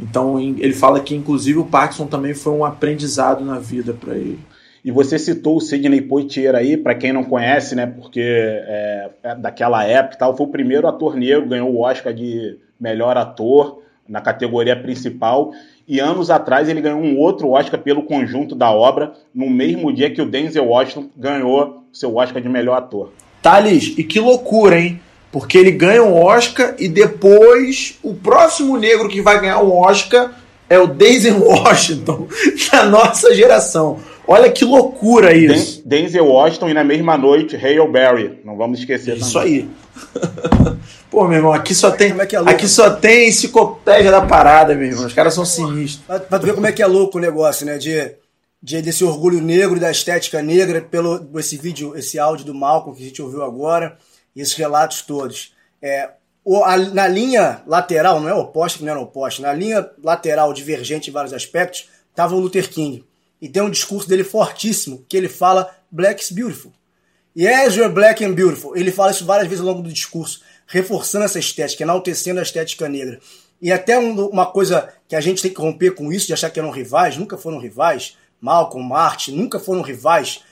Então ele fala que inclusive o Parkinson também foi um aprendizado na vida para ele. E você citou o Sidney Poitier aí, para quem não conhece, né? Porque é, é daquela época tal, foi o primeiro ator negro, ganhou o Oscar de melhor ator na categoria principal. E anos atrás ele ganhou um outro Oscar pelo conjunto da obra, no mesmo dia que o Denzel Washington ganhou seu Oscar de melhor ator. Thales, e que loucura, hein? Porque ele ganha um Oscar e depois o próximo negro que vai ganhar um Oscar é o Denzel Washington, da nossa geração. Olha que loucura isso. Denzel Washington e na mesma noite Hale Berry. Não vamos esquecer Isso também. aí. Pô, meu irmão, aqui só tem, é é aqui só tem enciclopédia da parada, meu irmão. Os caras são sinistros. Pra, pra tu ver como é que é louco o negócio, né? De de, desse orgulho negro, da estética negra, pelo esse vídeo, esse áudio do Malcolm que a gente ouviu agora, e esses relatos todos. É, o, a, na linha lateral, não é oposta que não era oposta, na linha lateral divergente em vários aspectos, estava o Luther King. E tem um discurso dele fortíssimo, que ele fala Black is beautiful. Yes, you're black and beautiful. Ele fala isso várias vezes ao longo do discurso, reforçando essa estética, enaltecendo a estética negra. E até um, uma coisa que a gente tem que romper com isso, de achar que eram rivais, nunca foram rivais, Malcolm, Martin, nunca foram rivais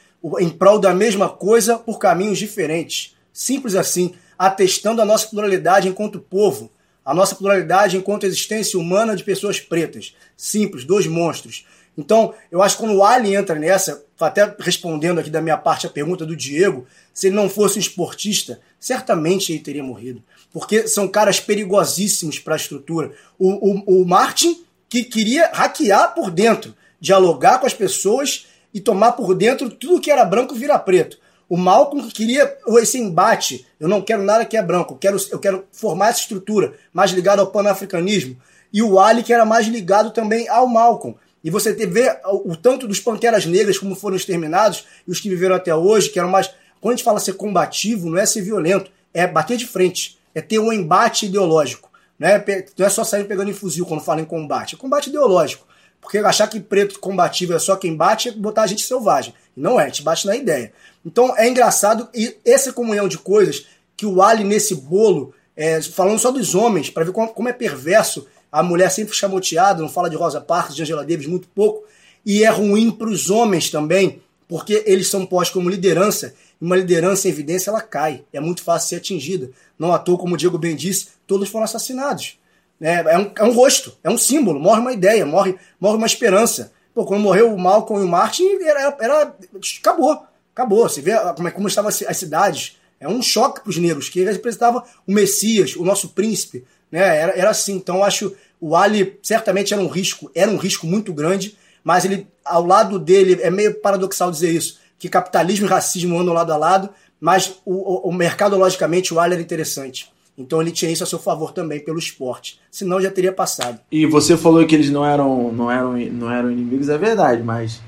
em prol da mesma coisa por caminhos diferentes. Simples assim, atestando a nossa pluralidade enquanto povo, a nossa pluralidade enquanto existência humana de pessoas pretas. Simples, dois monstros. Então, eu acho que quando o Ali entra nessa, até respondendo aqui da minha parte a pergunta do Diego, se ele não fosse um esportista, certamente ele teria morrido. Porque são caras perigosíssimos para a estrutura. O, o, o Martin, que queria hackear por dentro dialogar com as pessoas e tomar por dentro tudo que era branco virar preto. O Malcolm queria esse embate. Eu não quero nada que é branco, eu quero, eu quero formar essa estrutura mais ligada ao pan-africanismo. E o Ali, que era mais ligado também ao Malcolm. E você vê o, o tanto dos panteras negras como foram exterminados e os que viveram até hoje, que eram mais. Quando a gente fala ser combativo, não é ser violento, é bater de frente, é ter um embate ideológico. Não é, não é só sair pegando em fuzil quando fala em combate, é combate ideológico. Porque achar que preto combativo é só quem bate é botar a gente selvagem. Não é, a gente bate na ideia. Então é engraçado e essa comunhão de coisas que o Ali nesse bolo, é, falando só dos homens, para ver como, como, é perverso, a mulher sempre chamoteada, não fala de Rosa Parks, de Angela Davis muito pouco, e é ruim para os homens também, porque eles são postos como liderança, e uma liderança em evidência ela cai, é muito fácil ser atingida. Não à toa, como o Diego bem disse, todos foram assassinados. É, é, um, é um rosto, é um símbolo, morre uma ideia, morre, morre uma esperança. Pô, quando morreu o Malcolm e o Martin, era, era, acabou, acabou. Você vê como, é, como estavam as cidades. É um choque para os negros, que ele representava o Messias, o nosso príncipe. Né? Era, era assim. Então, acho o Ali certamente era um risco, era um risco muito grande, mas ele, ao lado dele, é meio paradoxal dizer isso, que capitalismo e racismo andam lado a lado, mas o, o, o mercadologicamente o Ali era interessante. Então ele tinha isso a seu favor também pelo esporte. Senão já teria passado. E você falou que eles não eram, não eram, não eram inimigos, é verdade, mas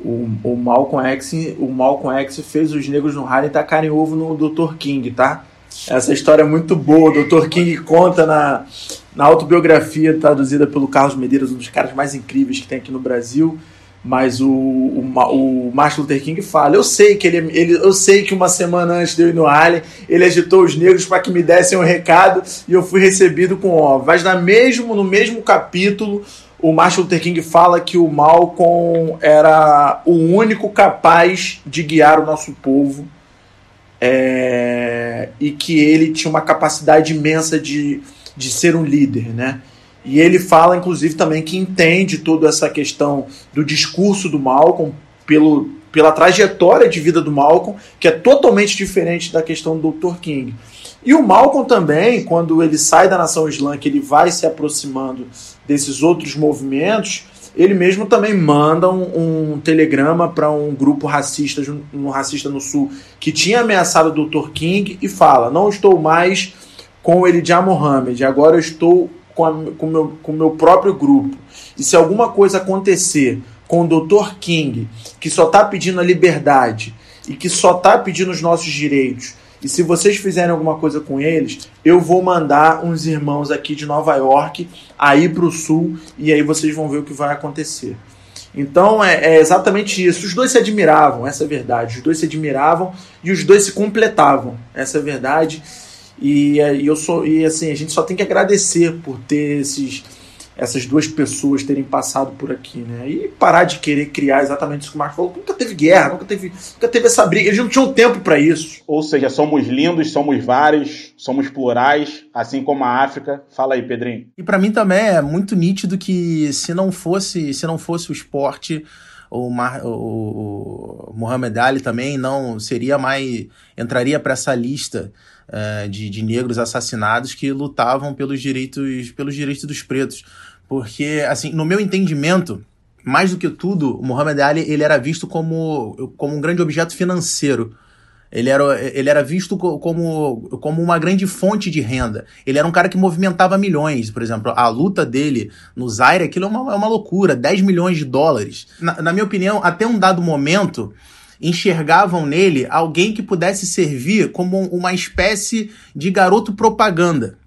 o, o, Malcolm X, o Malcolm X fez os negros no Harlem tacarem ovo no Dr. King, tá? Essa história é muito boa. O Dr. King conta na, na autobiografia traduzida pelo Carlos Medeiros, um dos caras mais incríveis que tem aqui no Brasil mas o, o, o Martin Luther King fala: eu sei que ele, ele, eu sei que uma semana antes de eu ir no Harlem, ele agitou os negros para que me dessem um recado e eu fui recebido com ó. Mas na mesmo, no mesmo capítulo, o Martin Luther King fala que o Malcolm era o único capaz de guiar o nosso povo é, e que ele tinha uma capacidade imensa de, de ser um líder, né? E ele fala, inclusive, também que entende toda essa questão do discurso do Malcolm pelo, pela trajetória de vida do Malcolm, que é totalmente diferente da questão do Dr. King. E o Malcolm também, quando ele sai da nação islã, que ele vai se aproximando desses outros movimentos, ele mesmo também manda um, um telegrama para um grupo racista no racista no sul que tinha ameaçado o Dr. King e fala: "Não estou mais com o Elijah Mohammed, agora eu estou com, a, com, meu, com o meu próprio grupo. E se alguma coisa acontecer com o Dr. King, que só está pedindo a liberdade e que só está pedindo os nossos direitos, e se vocês fizerem alguma coisa com eles, eu vou mandar uns irmãos aqui de Nova York aí para o sul e aí vocês vão ver o que vai acontecer. Então é, é, exatamente isso. Os dois se admiravam, essa é a verdade. Os dois se admiravam e os dois se completavam, essa é a verdade. E, e eu sou e assim a gente só tem que agradecer por ter esses essas duas pessoas terem passado por aqui, né? E parar de querer criar exatamente isso que o Marcos falou. Nunca teve guerra, nunca teve, nunca teve essa briga. Eles não tinham tempo para isso. Ou seja, somos lindos, somos vários, somos plurais, assim como a África. Fala aí, Pedrinho. E para mim também é muito nítido que se não fosse, se não fosse o esporte, o, Mar, o, o Muhammad Ali também não seria mais entraria para essa lista uh, de, de negros assassinados que lutavam pelos direitos pelos direitos dos pretos porque, assim, no meu entendimento, mais do que tudo, o Muhammad Ali ele era visto como, como um grande objeto financeiro. Ele era, ele era visto como, como uma grande fonte de renda. Ele era um cara que movimentava milhões. Por exemplo, a luta dele no Zaire, aquilo é uma, é uma loucura. 10 milhões de dólares. Na, na minha opinião, até um dado momento, enxergavam nele alguém que pudesse servir como uma espécie de garoto propaganda.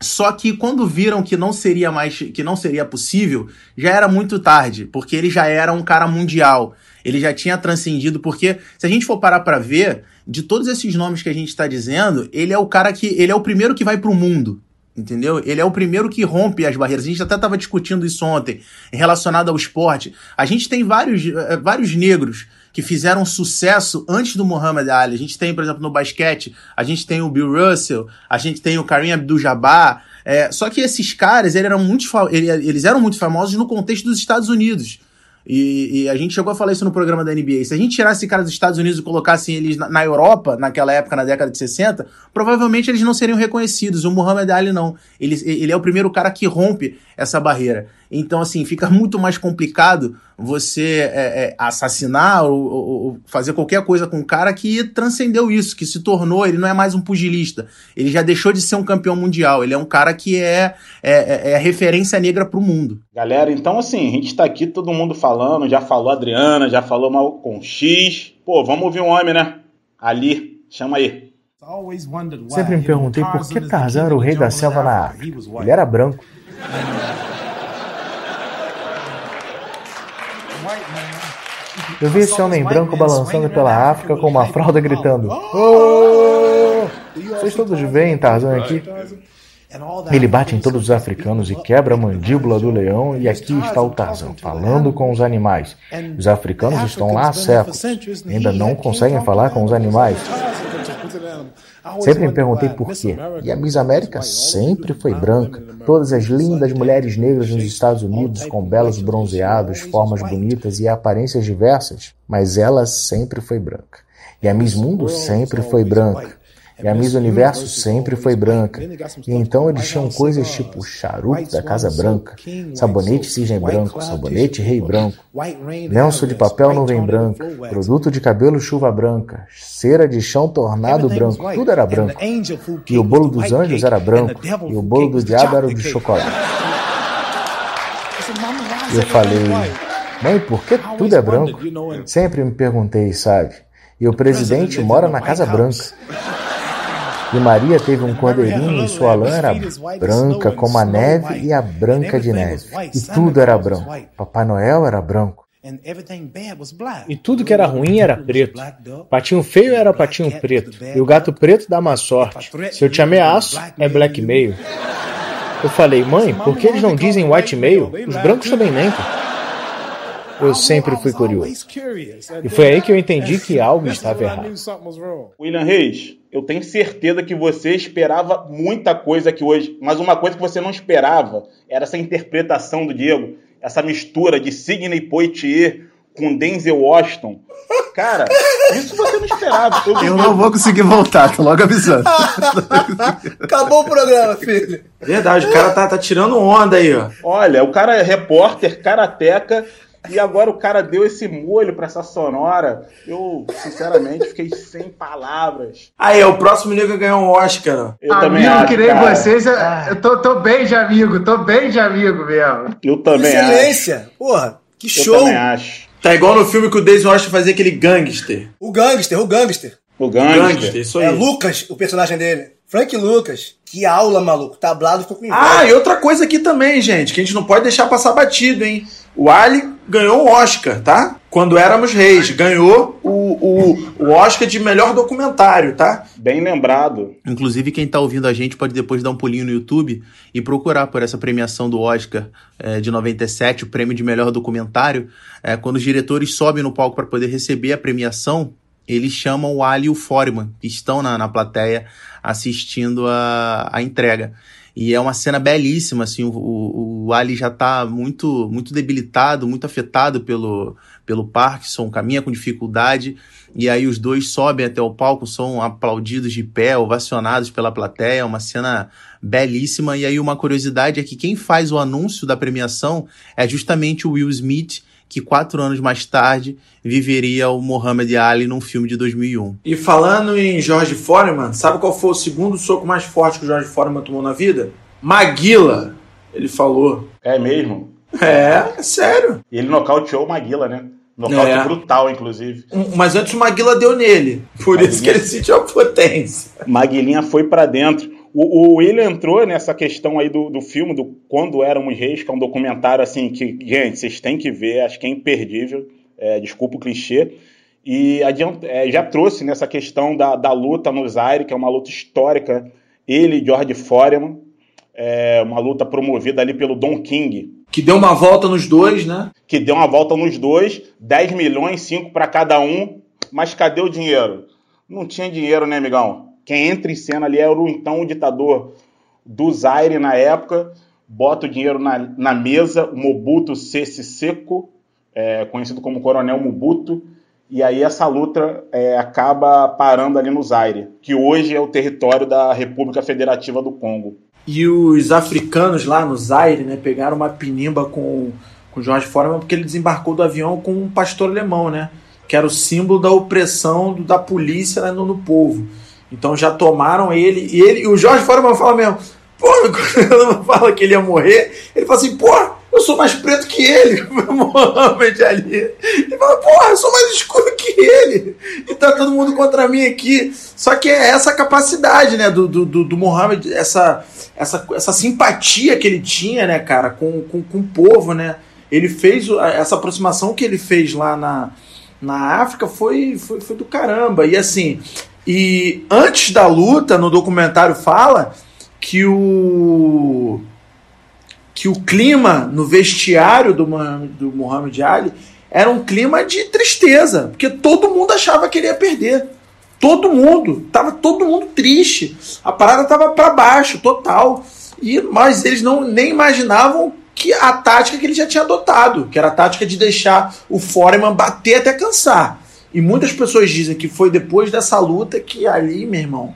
Só que quando viram que não seria mais que não seria possível, já era muito tarde, porque ele já era um cara mundial. Ele já tinha transcendido, porque se a gente for parar para ver, de todos esses nomes que a gente está dizendo, ele é o cara que ele é o primeiro que vai para o mundo. Entendeu? Ele é o primeiro que rompe as barreiras. A gente até estava discutindo isso ontem, relacionado ao esporte. A gente tem vários, eh, vários negros que fizeram sucesso antes do Muhammad Ali. A gente tem, por exemplo, no basquete, a gente tem o Bill Russell, a gente tem o Kareem Abdul-Jabbar. É, só que esses caras eles eram, muito, eles eram muito famosos no contexto dos Estados Unidos. E, e, a gente chegou a falar isso no programa da NBA. Se a gente tirasse esse cara dos Estados Unidos e colocasse eles na, na, Europa, naquela época, na década de 60, provavelmente eles não seriam reconhecidos. O Muhammad Ali não. Ele, ele é o primeiro cara que rompe essa barreira. Então, assim, fica muito mais complicado você é, é, assassinar ou, ou, fazer qualquer coisa com um cara que transcendeu isso, que se tornou, ele não é mais um pugilista. Ele já deixou de ser um campeão mundial. Ele é um cara que é, é, é, é referência negra para o mundo. Galera, então, assim, a gente está aqui, todo mundo falando, já falou a Adriana, já falou com X. Pô, vamos ouvir um homem, né? Ali, chama aí. Sempre me perguntei por que Tarzan era o rei da selva na África. Ele era branco. Eu vi esse homem branco balançando pela África com uma fralda gritando: oh! Vocês todos veem Tarzan aqui? Ele bate em todos os africanos e quebra a mandíbula do leão, e aqui está o Tarzan, falando com os animais. Os africanos estão lá há séculos, ainda não conseguem falar com os animais. Sempre me perguntei por quê. E a Miss América sempre foi branca. Todas as lindas mulheres negras nos Estados Unidos, com belos bronzeados, formas bonitas e aparências diversas, mas ela sempre foi branca. E a Miss Mundo sempre foi branca. E a Miss Universo sempre foi branca. E então eles tinham coisas tipo charuto da Casa Branca, sabonete cisne branco, sabonete rei branco, lenço de papel nuvem branca, produto de cabelo chuva branca, cera de chão tornado branco, tudo era branco. E o bolo dos anjos era branco, e o bolo do diabo era de chocolate. Eu falei, mãe, por que tudo é branco? Sempre me perguntei, sabe? E o presidente mora na Casa Branca. E Maria teve um cordeirinho e sua lã era branca como a neve e a branca de neve. E tudo era branco. Papai Noel era branco. E tudo que era ruim era preto. Patinho feio era patinho preto. E o gato preto dá má sorte. Se eu te ameaço, é blackmail. Eu falei, mãe, por que eles não dizem white mail? Os brancos também mentem. Eu sempre fui curioso. E foi aí que eu entendi que algo estava errado. William Reis, eu tenho certeza que você esperava muita coisa aqui hoje, mas uma coisa que você não esperava era essa interpretação do Diego, essa mistura de Sidney Poitier com Denzel Washington. Cara, isso você não esperava. Eu, eu não vou conseguir voltar, tô logo avisando. Acabou o programa, filho. Verdade, o cara tá, tá tirando onda aí, ó. Olha, o cara é repórter, karateca, e agora o cara deu esse molho pra essa sonora. Eu, sinceramente, fiquei sem palavras. Aí, o próximo nego ganhou um Oscar. Eu amigo também acho, que nem cara. vocês, eu tô, tô bem de amigo, tô bem de amigo mesmo. Eu também Excelência. acho. Porra, que show. Eu também acho. Tá igual no filme que o Daisy Washington fazia aquele gangster. O gangster, o gangster. O gangster. O gangster isso aí. É Lucas, o personagem dele. Frank Lucas. Que aula, maluco. Tablado ficou com inveja. Ah, e outra coisa aqui também, gente, que a gente não pode deixar passar batido, hein? O Ali ganhou um Oscar, tá? Quando éramos reis. Ganhou o, o, o Oscar de melhor documentário, tá? Bem lembrado. Inclusive, quem tá ouvindo a gente pode depois dar um pulinho no YouTube e procurar por essa premiação do Oscar é, de 97, o prêmio de melhor documentário. É, quando os diretores sobem no palco para poder receber a premiação, eles chamam o Ali e o Foreman, que estão na, na plateia assistindo a, a entrega. E é uma cena belíssima, assim, o, o, o Ali já está muito, muito debilitado, muito afetado pelo, pelo Parkinson, caminha com dificuldade, e aí os dois sobem até o palco, são aplaudidos de pé, ovacionados pela plateia, uma cena belíssima, e aí uma curiosidade é que quem faz o anúncio da premiação é justamente o Will Smith, que quatro anos mais tarde viveria o Muhammad Ali num filme de 2001. E falando em George Foreman, sabe qual foi o segundo soco mais forte que o George Foreman tomou na vida? Maguila, ele falou. É mesmo? É, é sério. E ele nocauteou o Maguila, né? Nocaute é. brutal, inclusive. Mas antes o Maguila deu nele. Por Maguilinha... isso que ele sentiu a potência. Maguilinha foi para dentro. O, o William entrou nessa questão aí do, do filme, do Quando Éramos Reis, que é um documentário assim que, gente, vocês têm que ver, acho que é imperdível, é, desculpa o clichê. E adianta, é, já trouxe nessa questão da, da luta no Zaire, que é uma luta histórica, ele e George Foreman, é, uma luta promovida ali pelo Don King. Que deu uma volta nos dois, né? Que deu uma volta nos dois, 10 milhões, 5 para cada um, mas cadê o dinheiro? Não tinha dinheiro, né, amigão? Quem entra em cena ali era o então ditador do Zaire na época, bota o dinheiro na, na mesa, o Mobutu Sese Seco, é, conhecido como Coronel Mobutu, e aí essa luta é, acaba parando ali no Zaire, que hoje é o território da República Federativa do Congo. E os africanos lá no Zaire, né, pegaram uma pinimba com com Jorge Foreman porque ele desembarcou do avião com um pastor alemão, né, que era o símbolo da opressão da polícia né, no, no povo. Então já tomaram ele. E ele, o Jorge Foreman fala mesmo, pô, quando fala que ele ia morrer, ele fala assim, pô, eu sou mais preto que ele, Mohamed Ali. Ele fala, porra, eu sou mais escuro que ele. E tá todo mundo contra mim aqui. Só que é essa capacidade, né, do, do, do Mohamed, essa, essa, essa simpatia que ele tinha, né, cara, com, com, com o povo, né. Ele fez essa aproximação que ele fez lá na, na África foi, foi, foi do caramba. E assim, e antes da luta, no documentário fala que o que o clima no vestiário do, do Muhammad Ali era um clima de tristeza, porque todo mundo achava que ele ia perder. Todo mundo, tava todo mundo triste. A parada tava para baixo, total. E mas eles não nem imaginavam que a tática que ele já tinha adotado, que era a tática de deixar o Foreman bater até cansar. E muitas pessoas dizem que foi depois dessa luta que ali, meu irmão,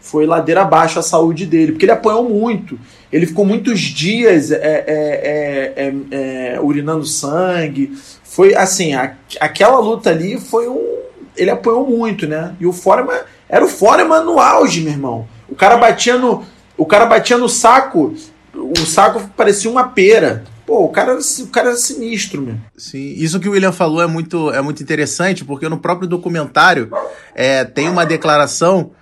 foi ladeira abaixo a saúde dele, porque ele apanhou muito. Ele ficou muitos dias é, é, é, é, é urinando sangue. Foi assim, a, aquela luta ali foi um. Ele apanhou muito, né? E o Foreman era o Foreman no auge, meu irmão. O cara batia no, o cara batia no saco, o saco parecia uma pera. Pô, o cara, o cara era sinistro, meu. Sim, isso que o William falou é muito, é muito interessante, porque no próprio documentário é, tem uma declaração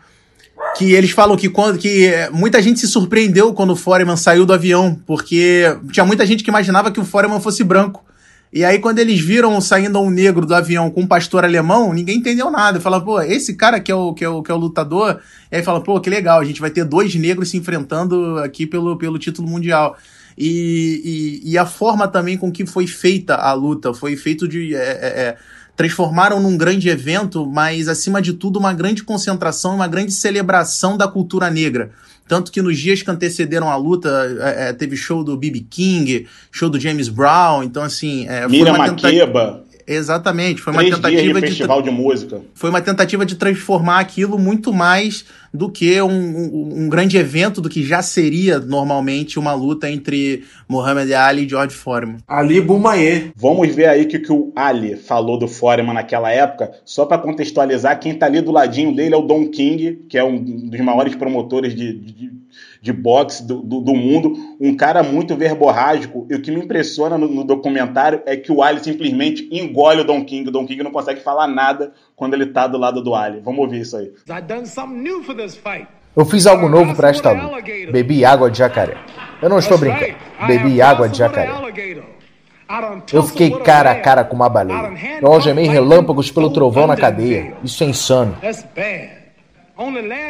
que eles falam que quando que é, muita gente se surpreendeu quando o Foreman saiu do avião, porque tinha muita gente que imaginava que o Foreman fosse branco. E aí, quando eles viram saindo um negro do avião com um pastor alemão, ninguém entendeu nada. Fala, pô, esse cara que é, o, que, é o, que é o lutador. E aí fala, pô, que legal, a gente vai ter dois negros se enfrentando aqui pelo, pelo título mundial. E, e, e, a forma também com que foi feita a luta foi feito de. É, é, é, transformaram num grande evento, mas acima de tudo uma grande concentração, uma grande celebração da cultura negra. Tanto que nos dias que antecederam a luta, é, é teve show do B.B. King, show do James Brown, então assim. É, Mira Makeba. Exatamente, foi uma Três tentativa de de, festival de música. foi uma tentativa de transformar aquilo muito mais do que um, um, um grande evento do que já seria normalmente uma luta entre Muhammad Ali e George Foreman. Ali Bumaye. Vamos ver aí o que, que o Ali falou do Foreman naquela época. Só para contextualizar, quem tá ali do ladinho dele é o Don King, que é um dos maiores promotores de, de, de boxe do, do, do mundo. Um cara muito verborrágico. E o que me impressiona no, no documentário é que o Ali simplesmente engole o Don King. O Don King não consegue falar nada quando ele tá do lado do Ali. Vamos ouvir isso aí. Eu fiz algo novo para esta luta. Bebi água de jacaré. Eu não estou brincando. Bebi água de jacaré. Eu fiquei cara a cara com uma baleia. Eu algemei relâmpagos pelo trovão na cadeia. Isso é insano.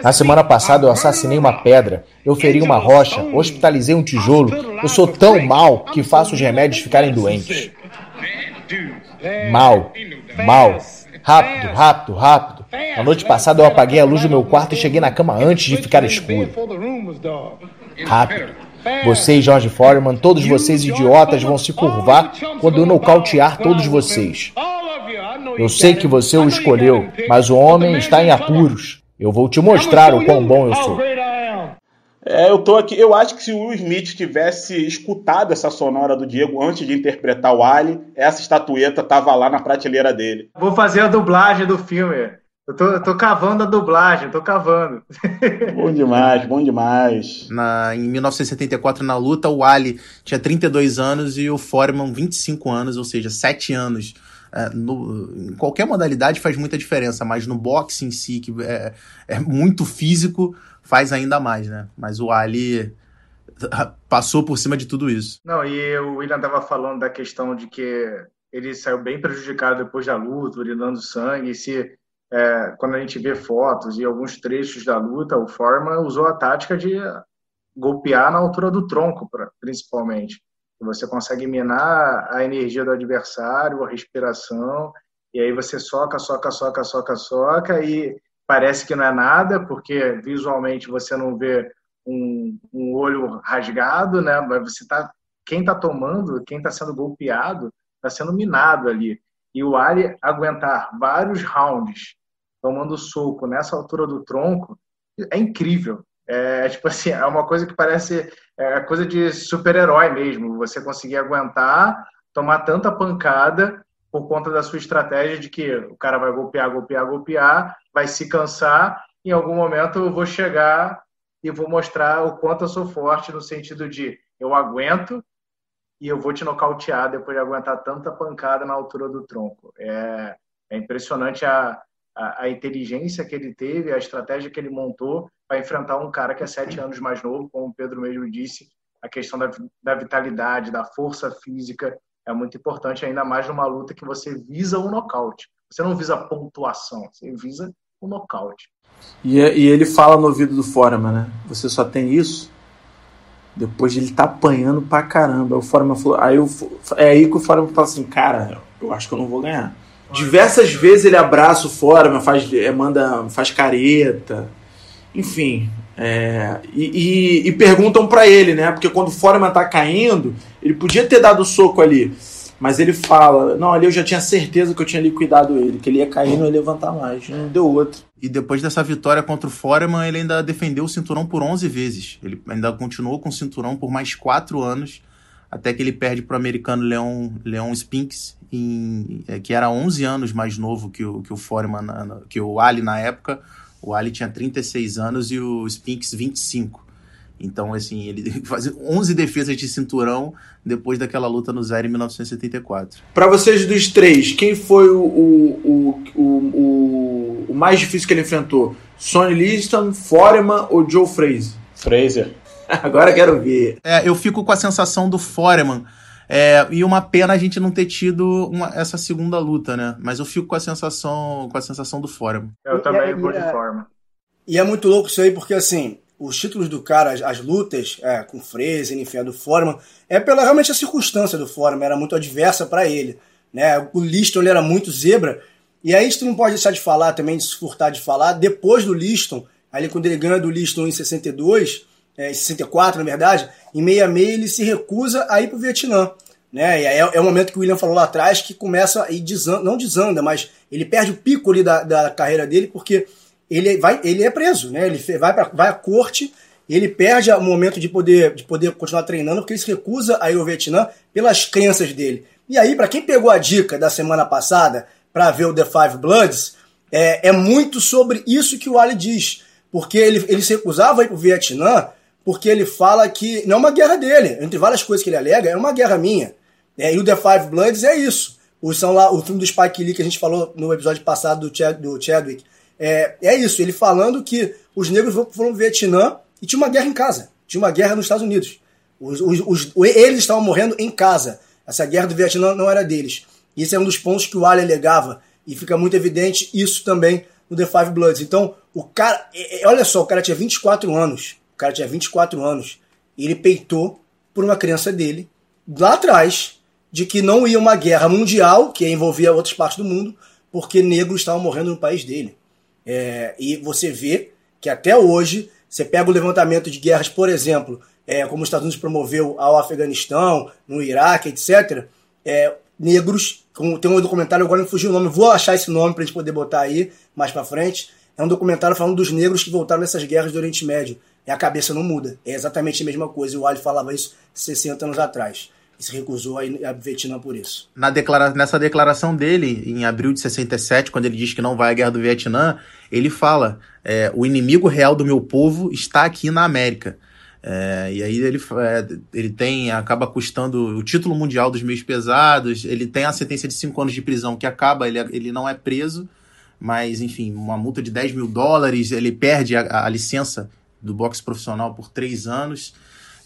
Na semana passada eu assassinei uma pedra, eu feri uma rocha, hospitalizei um tijolo. Eu sou tão mal que faço os remédios ficarem doentes. Mal, mal. Rápido, rápido, rápido. Na noite passada eu apaguei a luz do meu quarto e cheguei na cama antes de ficar escuro. Rápido. Você e George Foreman, todos vocês idiotas, vão se curvar quando eu nocautear todos vocês. Eu sei que você o escolheu, mas o homem está em apuros. Eu vou te mostrar o quão bom eu sou. É, eu tô aqui. Eu acho que se o Will Smith tivesse escutado essa sonora do Diego antes de interpretar o Ali, essa estatueta tava lá na prateleira dele. Vou fazer a dublagem do filme. Eu tô, eu tô cavando a dublagem, tô cavando. Bom demais, bom demais. Na, em 1974, na luta, o Ali tinha 32 anos e o Foreman 25 anos, ou seja, 7 anos. É, no, em qualquer modalidade faz muita diferença, mas no boxe em si, que é, é muito físico, faz ainda mais, né? Mas o Ali passou por cima de tudo isso. Não, e o William tava falando da questão de que ele saiu bem prejudicado depois da luta, urinando sangue, e se é, quando a gente vê fotos e alguns trechos da luta, o Foreman usou a tática de golpear na altura do tronco, principalmente. Você consegue minar a energia do adversário, a respiração, e aí você soca, soca, soca, soca, soca, e parece que não é nada, porque visualmente você não vê um, um olho rasgado, né? Mas você tá, quem está tomando, quem está sendo golpeado, está sendo minado ali. E o Ali aguentar vários rounds tomando soco nessa altura do tronco, é incrível. É tipo assim, é uma coisa que parece é coisa de super-herói mesmo. Você conseguir aguentar, tomar tanta pancada por conta da sua estratégia de que o cara vai golpear, golpear, golpear, vai se cansar. Em algum momento eu vou chegar e vou mostrar o quanto eu sou forte no sentido de eu aguento e eu vou te nocautear depois de aguentar tanta pancada na altura do tronco. É, é impressionante a, a, a, inteligência que ele teve, a estratégia que ele montou para enfrentar um cara que é sete anos mais novo, como o Pedro mesmo disse, a questão da, da vitalidade, da força física é muito importante, ainda mais numa luta que você visa o um nocaute. Você não visa pontuação, você visa o um nocaute. E, e, ele fala no ouvido do Foreman, né? Você só tem isso depois de ele tá apanhando pra caramba. O Foreman falou, aí eu, é aí que o Foreman fala assim, cara, eu acho que eu não vou ganhar. Diversas vezes ele abraça o Foreman, faz, é, manda, faz careta, enfim. É, e, e, e, perguntam para ele, né? Porque quando o Foreman tá caindo, ele podia ter dado soco ali. Mas ele fala, não, ali eu já tinha certeza que eu tinha liquidado ele, que ele ia cair e não ia levantar mais. Não deu outro. E depois dessa vitória contra o Foreman, ele ainda defendeu o cinturão por 11 vezes. Ele ainda continuou com o cinturão por mais 4 anos, até que ele perde para o americano Leon, Leon Spinks, em, é, que era 11 anos mais novo que o, que o Foreman, que o Ali na época. O Ali tinha 36 anos e o Spinks 25. Então, assim, ele fazia 11 defesas de cinturão depois daquela luta no Zero em 1974. Para vocês dos três, quem foi o, o, o, o, o mais difícil que ele enfrentou? Sonny Liston, Foreman ou Joe Frazier? Frazier. Agora quero ver. É, eu fico com a sensação do Foreman. É, e uma pena a gente não ter tido uma, essa segunda luta, né? Mas eu fico com a sensação, com a sensação do Foreman. Eu também vou de forma. E é muito louco isso aí, porque assim, os títulos do cara, as, as lutas é, com o Fraser, enfim, a do Foreman, é pela realmente a circunstância do Foreman, era muito adversa para ele. Né? O Liston ele era muito zebra. E aí tu não pode deixar de falar também, de se furtar de falar, depois do Liston, ali quando ele ganha do Liston em 62, é, em 64 na verdade, em 66 ele se recusa a ir pro Vietnã. Né? E é, é o momento que o William falou lá atrás que começa e desanda, não desanda, mas ele perde o pico ali da, da carreira dele porque ele, vai, ele é preso, né? Ele vai, pra, vai à corte ele perde o momento de poder, de poder continuar treinando porque ele se recusa a ir ao Vietnã pelas crenças dele. E aí, para quem pegou a dica da semana passada para ver o The Five Bloods, é, é, muito sobre isso que o Ali diz. Porque ele, ele se recusava a ir para o Vietnã porque ele fala que não é uma guerra dele. Entre várias coisas que ele alega, é uma guerra minha. É, e o The Five Bloods é isso. O, são lá, o filme do Spike Lee que a gente falou no episódio passado do, Chad, do Chadwick. É, é isso, ele falando que os negros foram pro Vietnã e tinha uma guerra em casa. Tinha uma guerra nos Estados Unidos. Os, os, os, eles estavam morrendo em casa. Essa guerra do Vietnã não era deles. Esse é um dos pontos que o Ali alegava. E fica muito evidente isso também no The Five Bloods. Então, o cara. É, é, olha só, o cara tinha 24 anos. Cara tinha 24 anos. E ele peitou por uma criança dele, lá atrás, de que não ia uma guerra mundial, que envolvia outras partes do mundo, porque negros estavam morrendo no país dele. É, e você vê que até hoje você pega o levantamento de guerras, por exemplo, é, como os Estados Unidos promoveu ao Afeganistão, no Iraque, etc. É, negros, tem um documentário, agora me fugiu o nome, vou achar esse nome para a gente poder botar aí mais para frente. É um documentário falando dos negros que voltaram nessas guerras do Oriente Médio. E a cabeça não muda. É exatamente a mesma coisa. O Ali falava isso 60 anos atrás. E se recusou a Vietnã por isso. Na declara nessa declaração dele, em abril de 67, quando ele diz que não vai à guerra do Vietnã, ele fala: é, o inimigo real do meu povo está aqui na América. É, e aí ele, é, ele tem, acaba custando o título mundial dos meios pesados, ele tem a sentença de 5 anos de prisão que acaba, ele, ele não é preso, mas enfim, uma multa de 10 mil dólares, ele perde a, a licença do boxe profissional por 3 anos.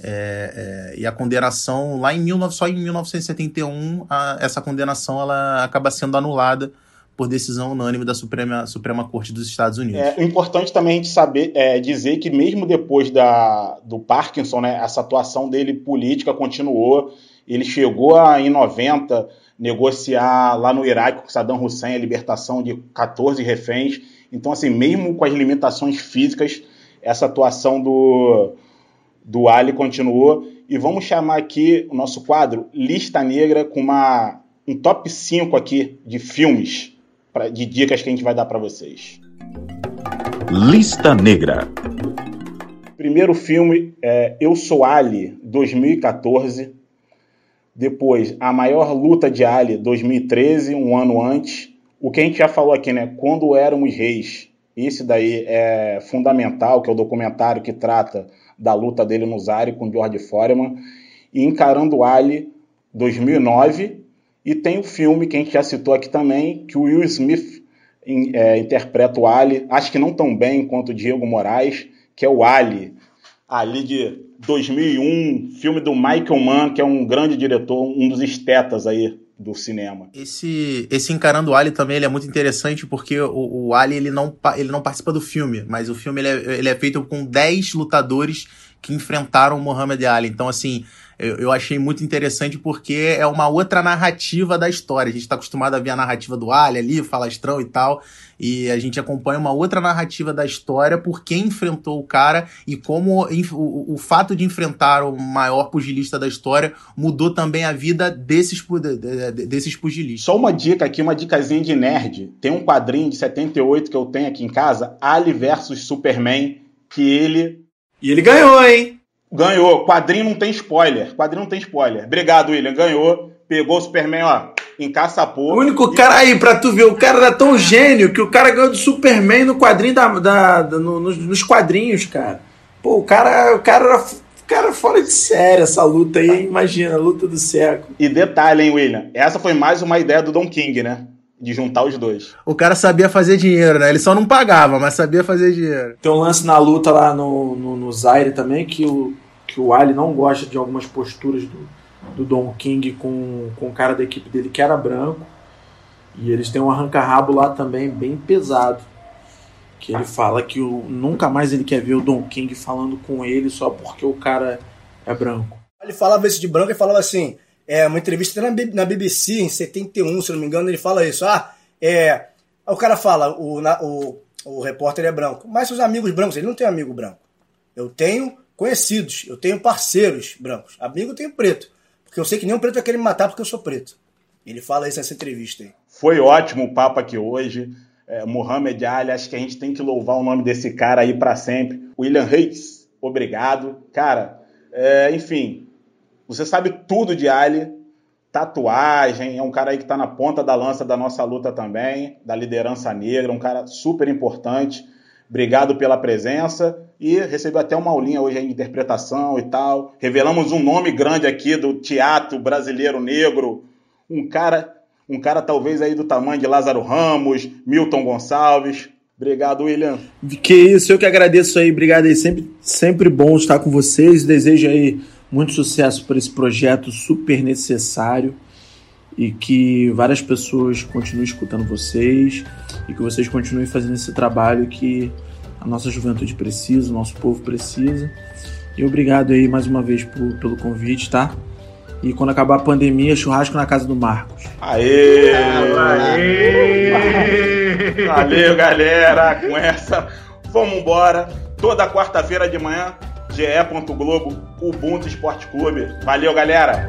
É, é, e a condenação lá em 19, só em 1971 a, essa condenação ela acaba sendo anulada por decisão unânime da Suprema, Suprema Corte dos Estados Unidos. É, o importante também a gente saber é, dizer que mesmo depois da, do Parkinson, né, essa atuação dele política continuou. Ele chegou a, em 90 negociar lá no Iraque com Saddam Hussein a libertação de 14 reféns. Então, assim, mesmo com as limitações físicas, essa atuação do, do Ali continuou. E vamos chamar aqui o nosso quadro Lista Negra com uma, um top 5 aqui de filmes pra, de dicas que a gente vai dar para vocês. Lista Negra. Primeiro filme é Eu Sou Ali, 2014. Depois, A Maior Luta de Ali, 2013, um ano antes. O que a gente já falou aqui, né? Quando Éramos Reis. Esse daí é fundamental, que é o documentário que trata da luta dele no Zari com George Foreman. E Encarando Ali, 2009. E tem o filme que a gente já citou aqui também, que o Will Smith é, interpreta o Ali, acho que não tão bem quanto o Diego Moraes, que é o Ali. Ali de 2001, filme do Michael Mann, que é um grande diretor, um dos estetas aí do cinema. Esse, esse Encarando o Ali também ele é muito interessante porque o, o Ali ele não, ele não participa do filme, mas o filme ele é, ele é feito com 10 lutadores que enfrentaram o Muhammad Ali. Então, assim, eu, eu, achei muito interessante porque é uma outra narrativa da história. A gente está acostumado a ver a narrativa do Ali ali, falastrão e tal, e a gente acompanha uma outra narrativa da história por quem enfrentou o cara e como o, o fato de enfrentar o maior pugilista da história mudou também a vida desses, desses pugilistas. Só uma dica aqui, uma dicasinha de nerd. Tem um quadrinho de 78 que eu tenho aqui em casa, Ali versus Superman, que ele... E ele ganhou, hein? Ganhou. Quadrinho não tem spoiler. Quadrinho não tem spoiler. Obrigado, William. Ganhou. Pegou o Superman, ó, encaçapou. O único e... cara aí, pra tu ver, o cara era tão gênio que o cara ganhou do Superman no quadrinho da. da, da no, nos, nos, quadrinhos, cara. Pô, o cara, o cara era. Cara, fora de série essa luta aí, imagina, a luta do século. E detalhe, hein, William? Essa foi mais uma ideia do Don King, né? De juntar os dois. O cara sabia fazer dinheiro, né? Ele só não pagava, mas sabia fazer dinheiro. Tem um lance na luta lá no, no, no Zaire também que o, que o Ali não gosta de algumas posturas do, do Don King com, com o cara da equipe dele que era branco. E eles têm um arranca-rabo lá também bem pesado. Que ele fala que o, nunca mais ele quer ver o Don King falando com ele só porque o cara é branco. Ele falava isso de branco e falava assim: é uma entrevista na, na BBC em 71, se não me engano, ele fala isso. Ah, é. O cara fala, o, na, o, o repórter é branco. Mas os amigos brancos, ele não tem amigo branco. Eu tenho conhecidos, eu tenho parceiros brancos. Amigo eu tenho preto. Porque eu sei que nenhum preto vai querer me matar porque eu sou preto. Ele fala isso nessa entrevista aí. Foi ótimo o papo aqui hoje. É, Mohamed Ali, acho que a gente tem que louvar o nome desse cara aí para sempre. William Reis, obrigado. Cara, é, enfim, você sabe tudo de Ali, tatuagem, é um cara aí que está na ponta da lança da nossa luta também, da liderança negra, um cara super importante. Obrigado pela presença e recebeu até uma aulinha hoje de interpretação e tal. Revelamos um nome grande aqui do teatro brasileiro negro, um cara, um cara talvez aí do tamanho de Lázaro Ramos, Milton Gonçalves. Obrigado, William. Que isso, eu que agradeço aí, obrigado aí, sempre, sempre bom estar com vocês. Desejo aí muito sucesso para esse projeto super necessário e que várias pessoas continuem escutando vocês e que vocês continuem fazendo esse trabalho que a nossa juventude precisa, o nosso povo precisa. E obrigado aí mais uma vez por, pelo convite, tá? E quando acabar a pandemia, churrasco na casa do Marcos. Aê! Aê! Valeu, galera! Com essa, vamos embora. Toda quarta-feira de manhã, ge.globo, Ubuntu Esporte Clube. Valeu, galera!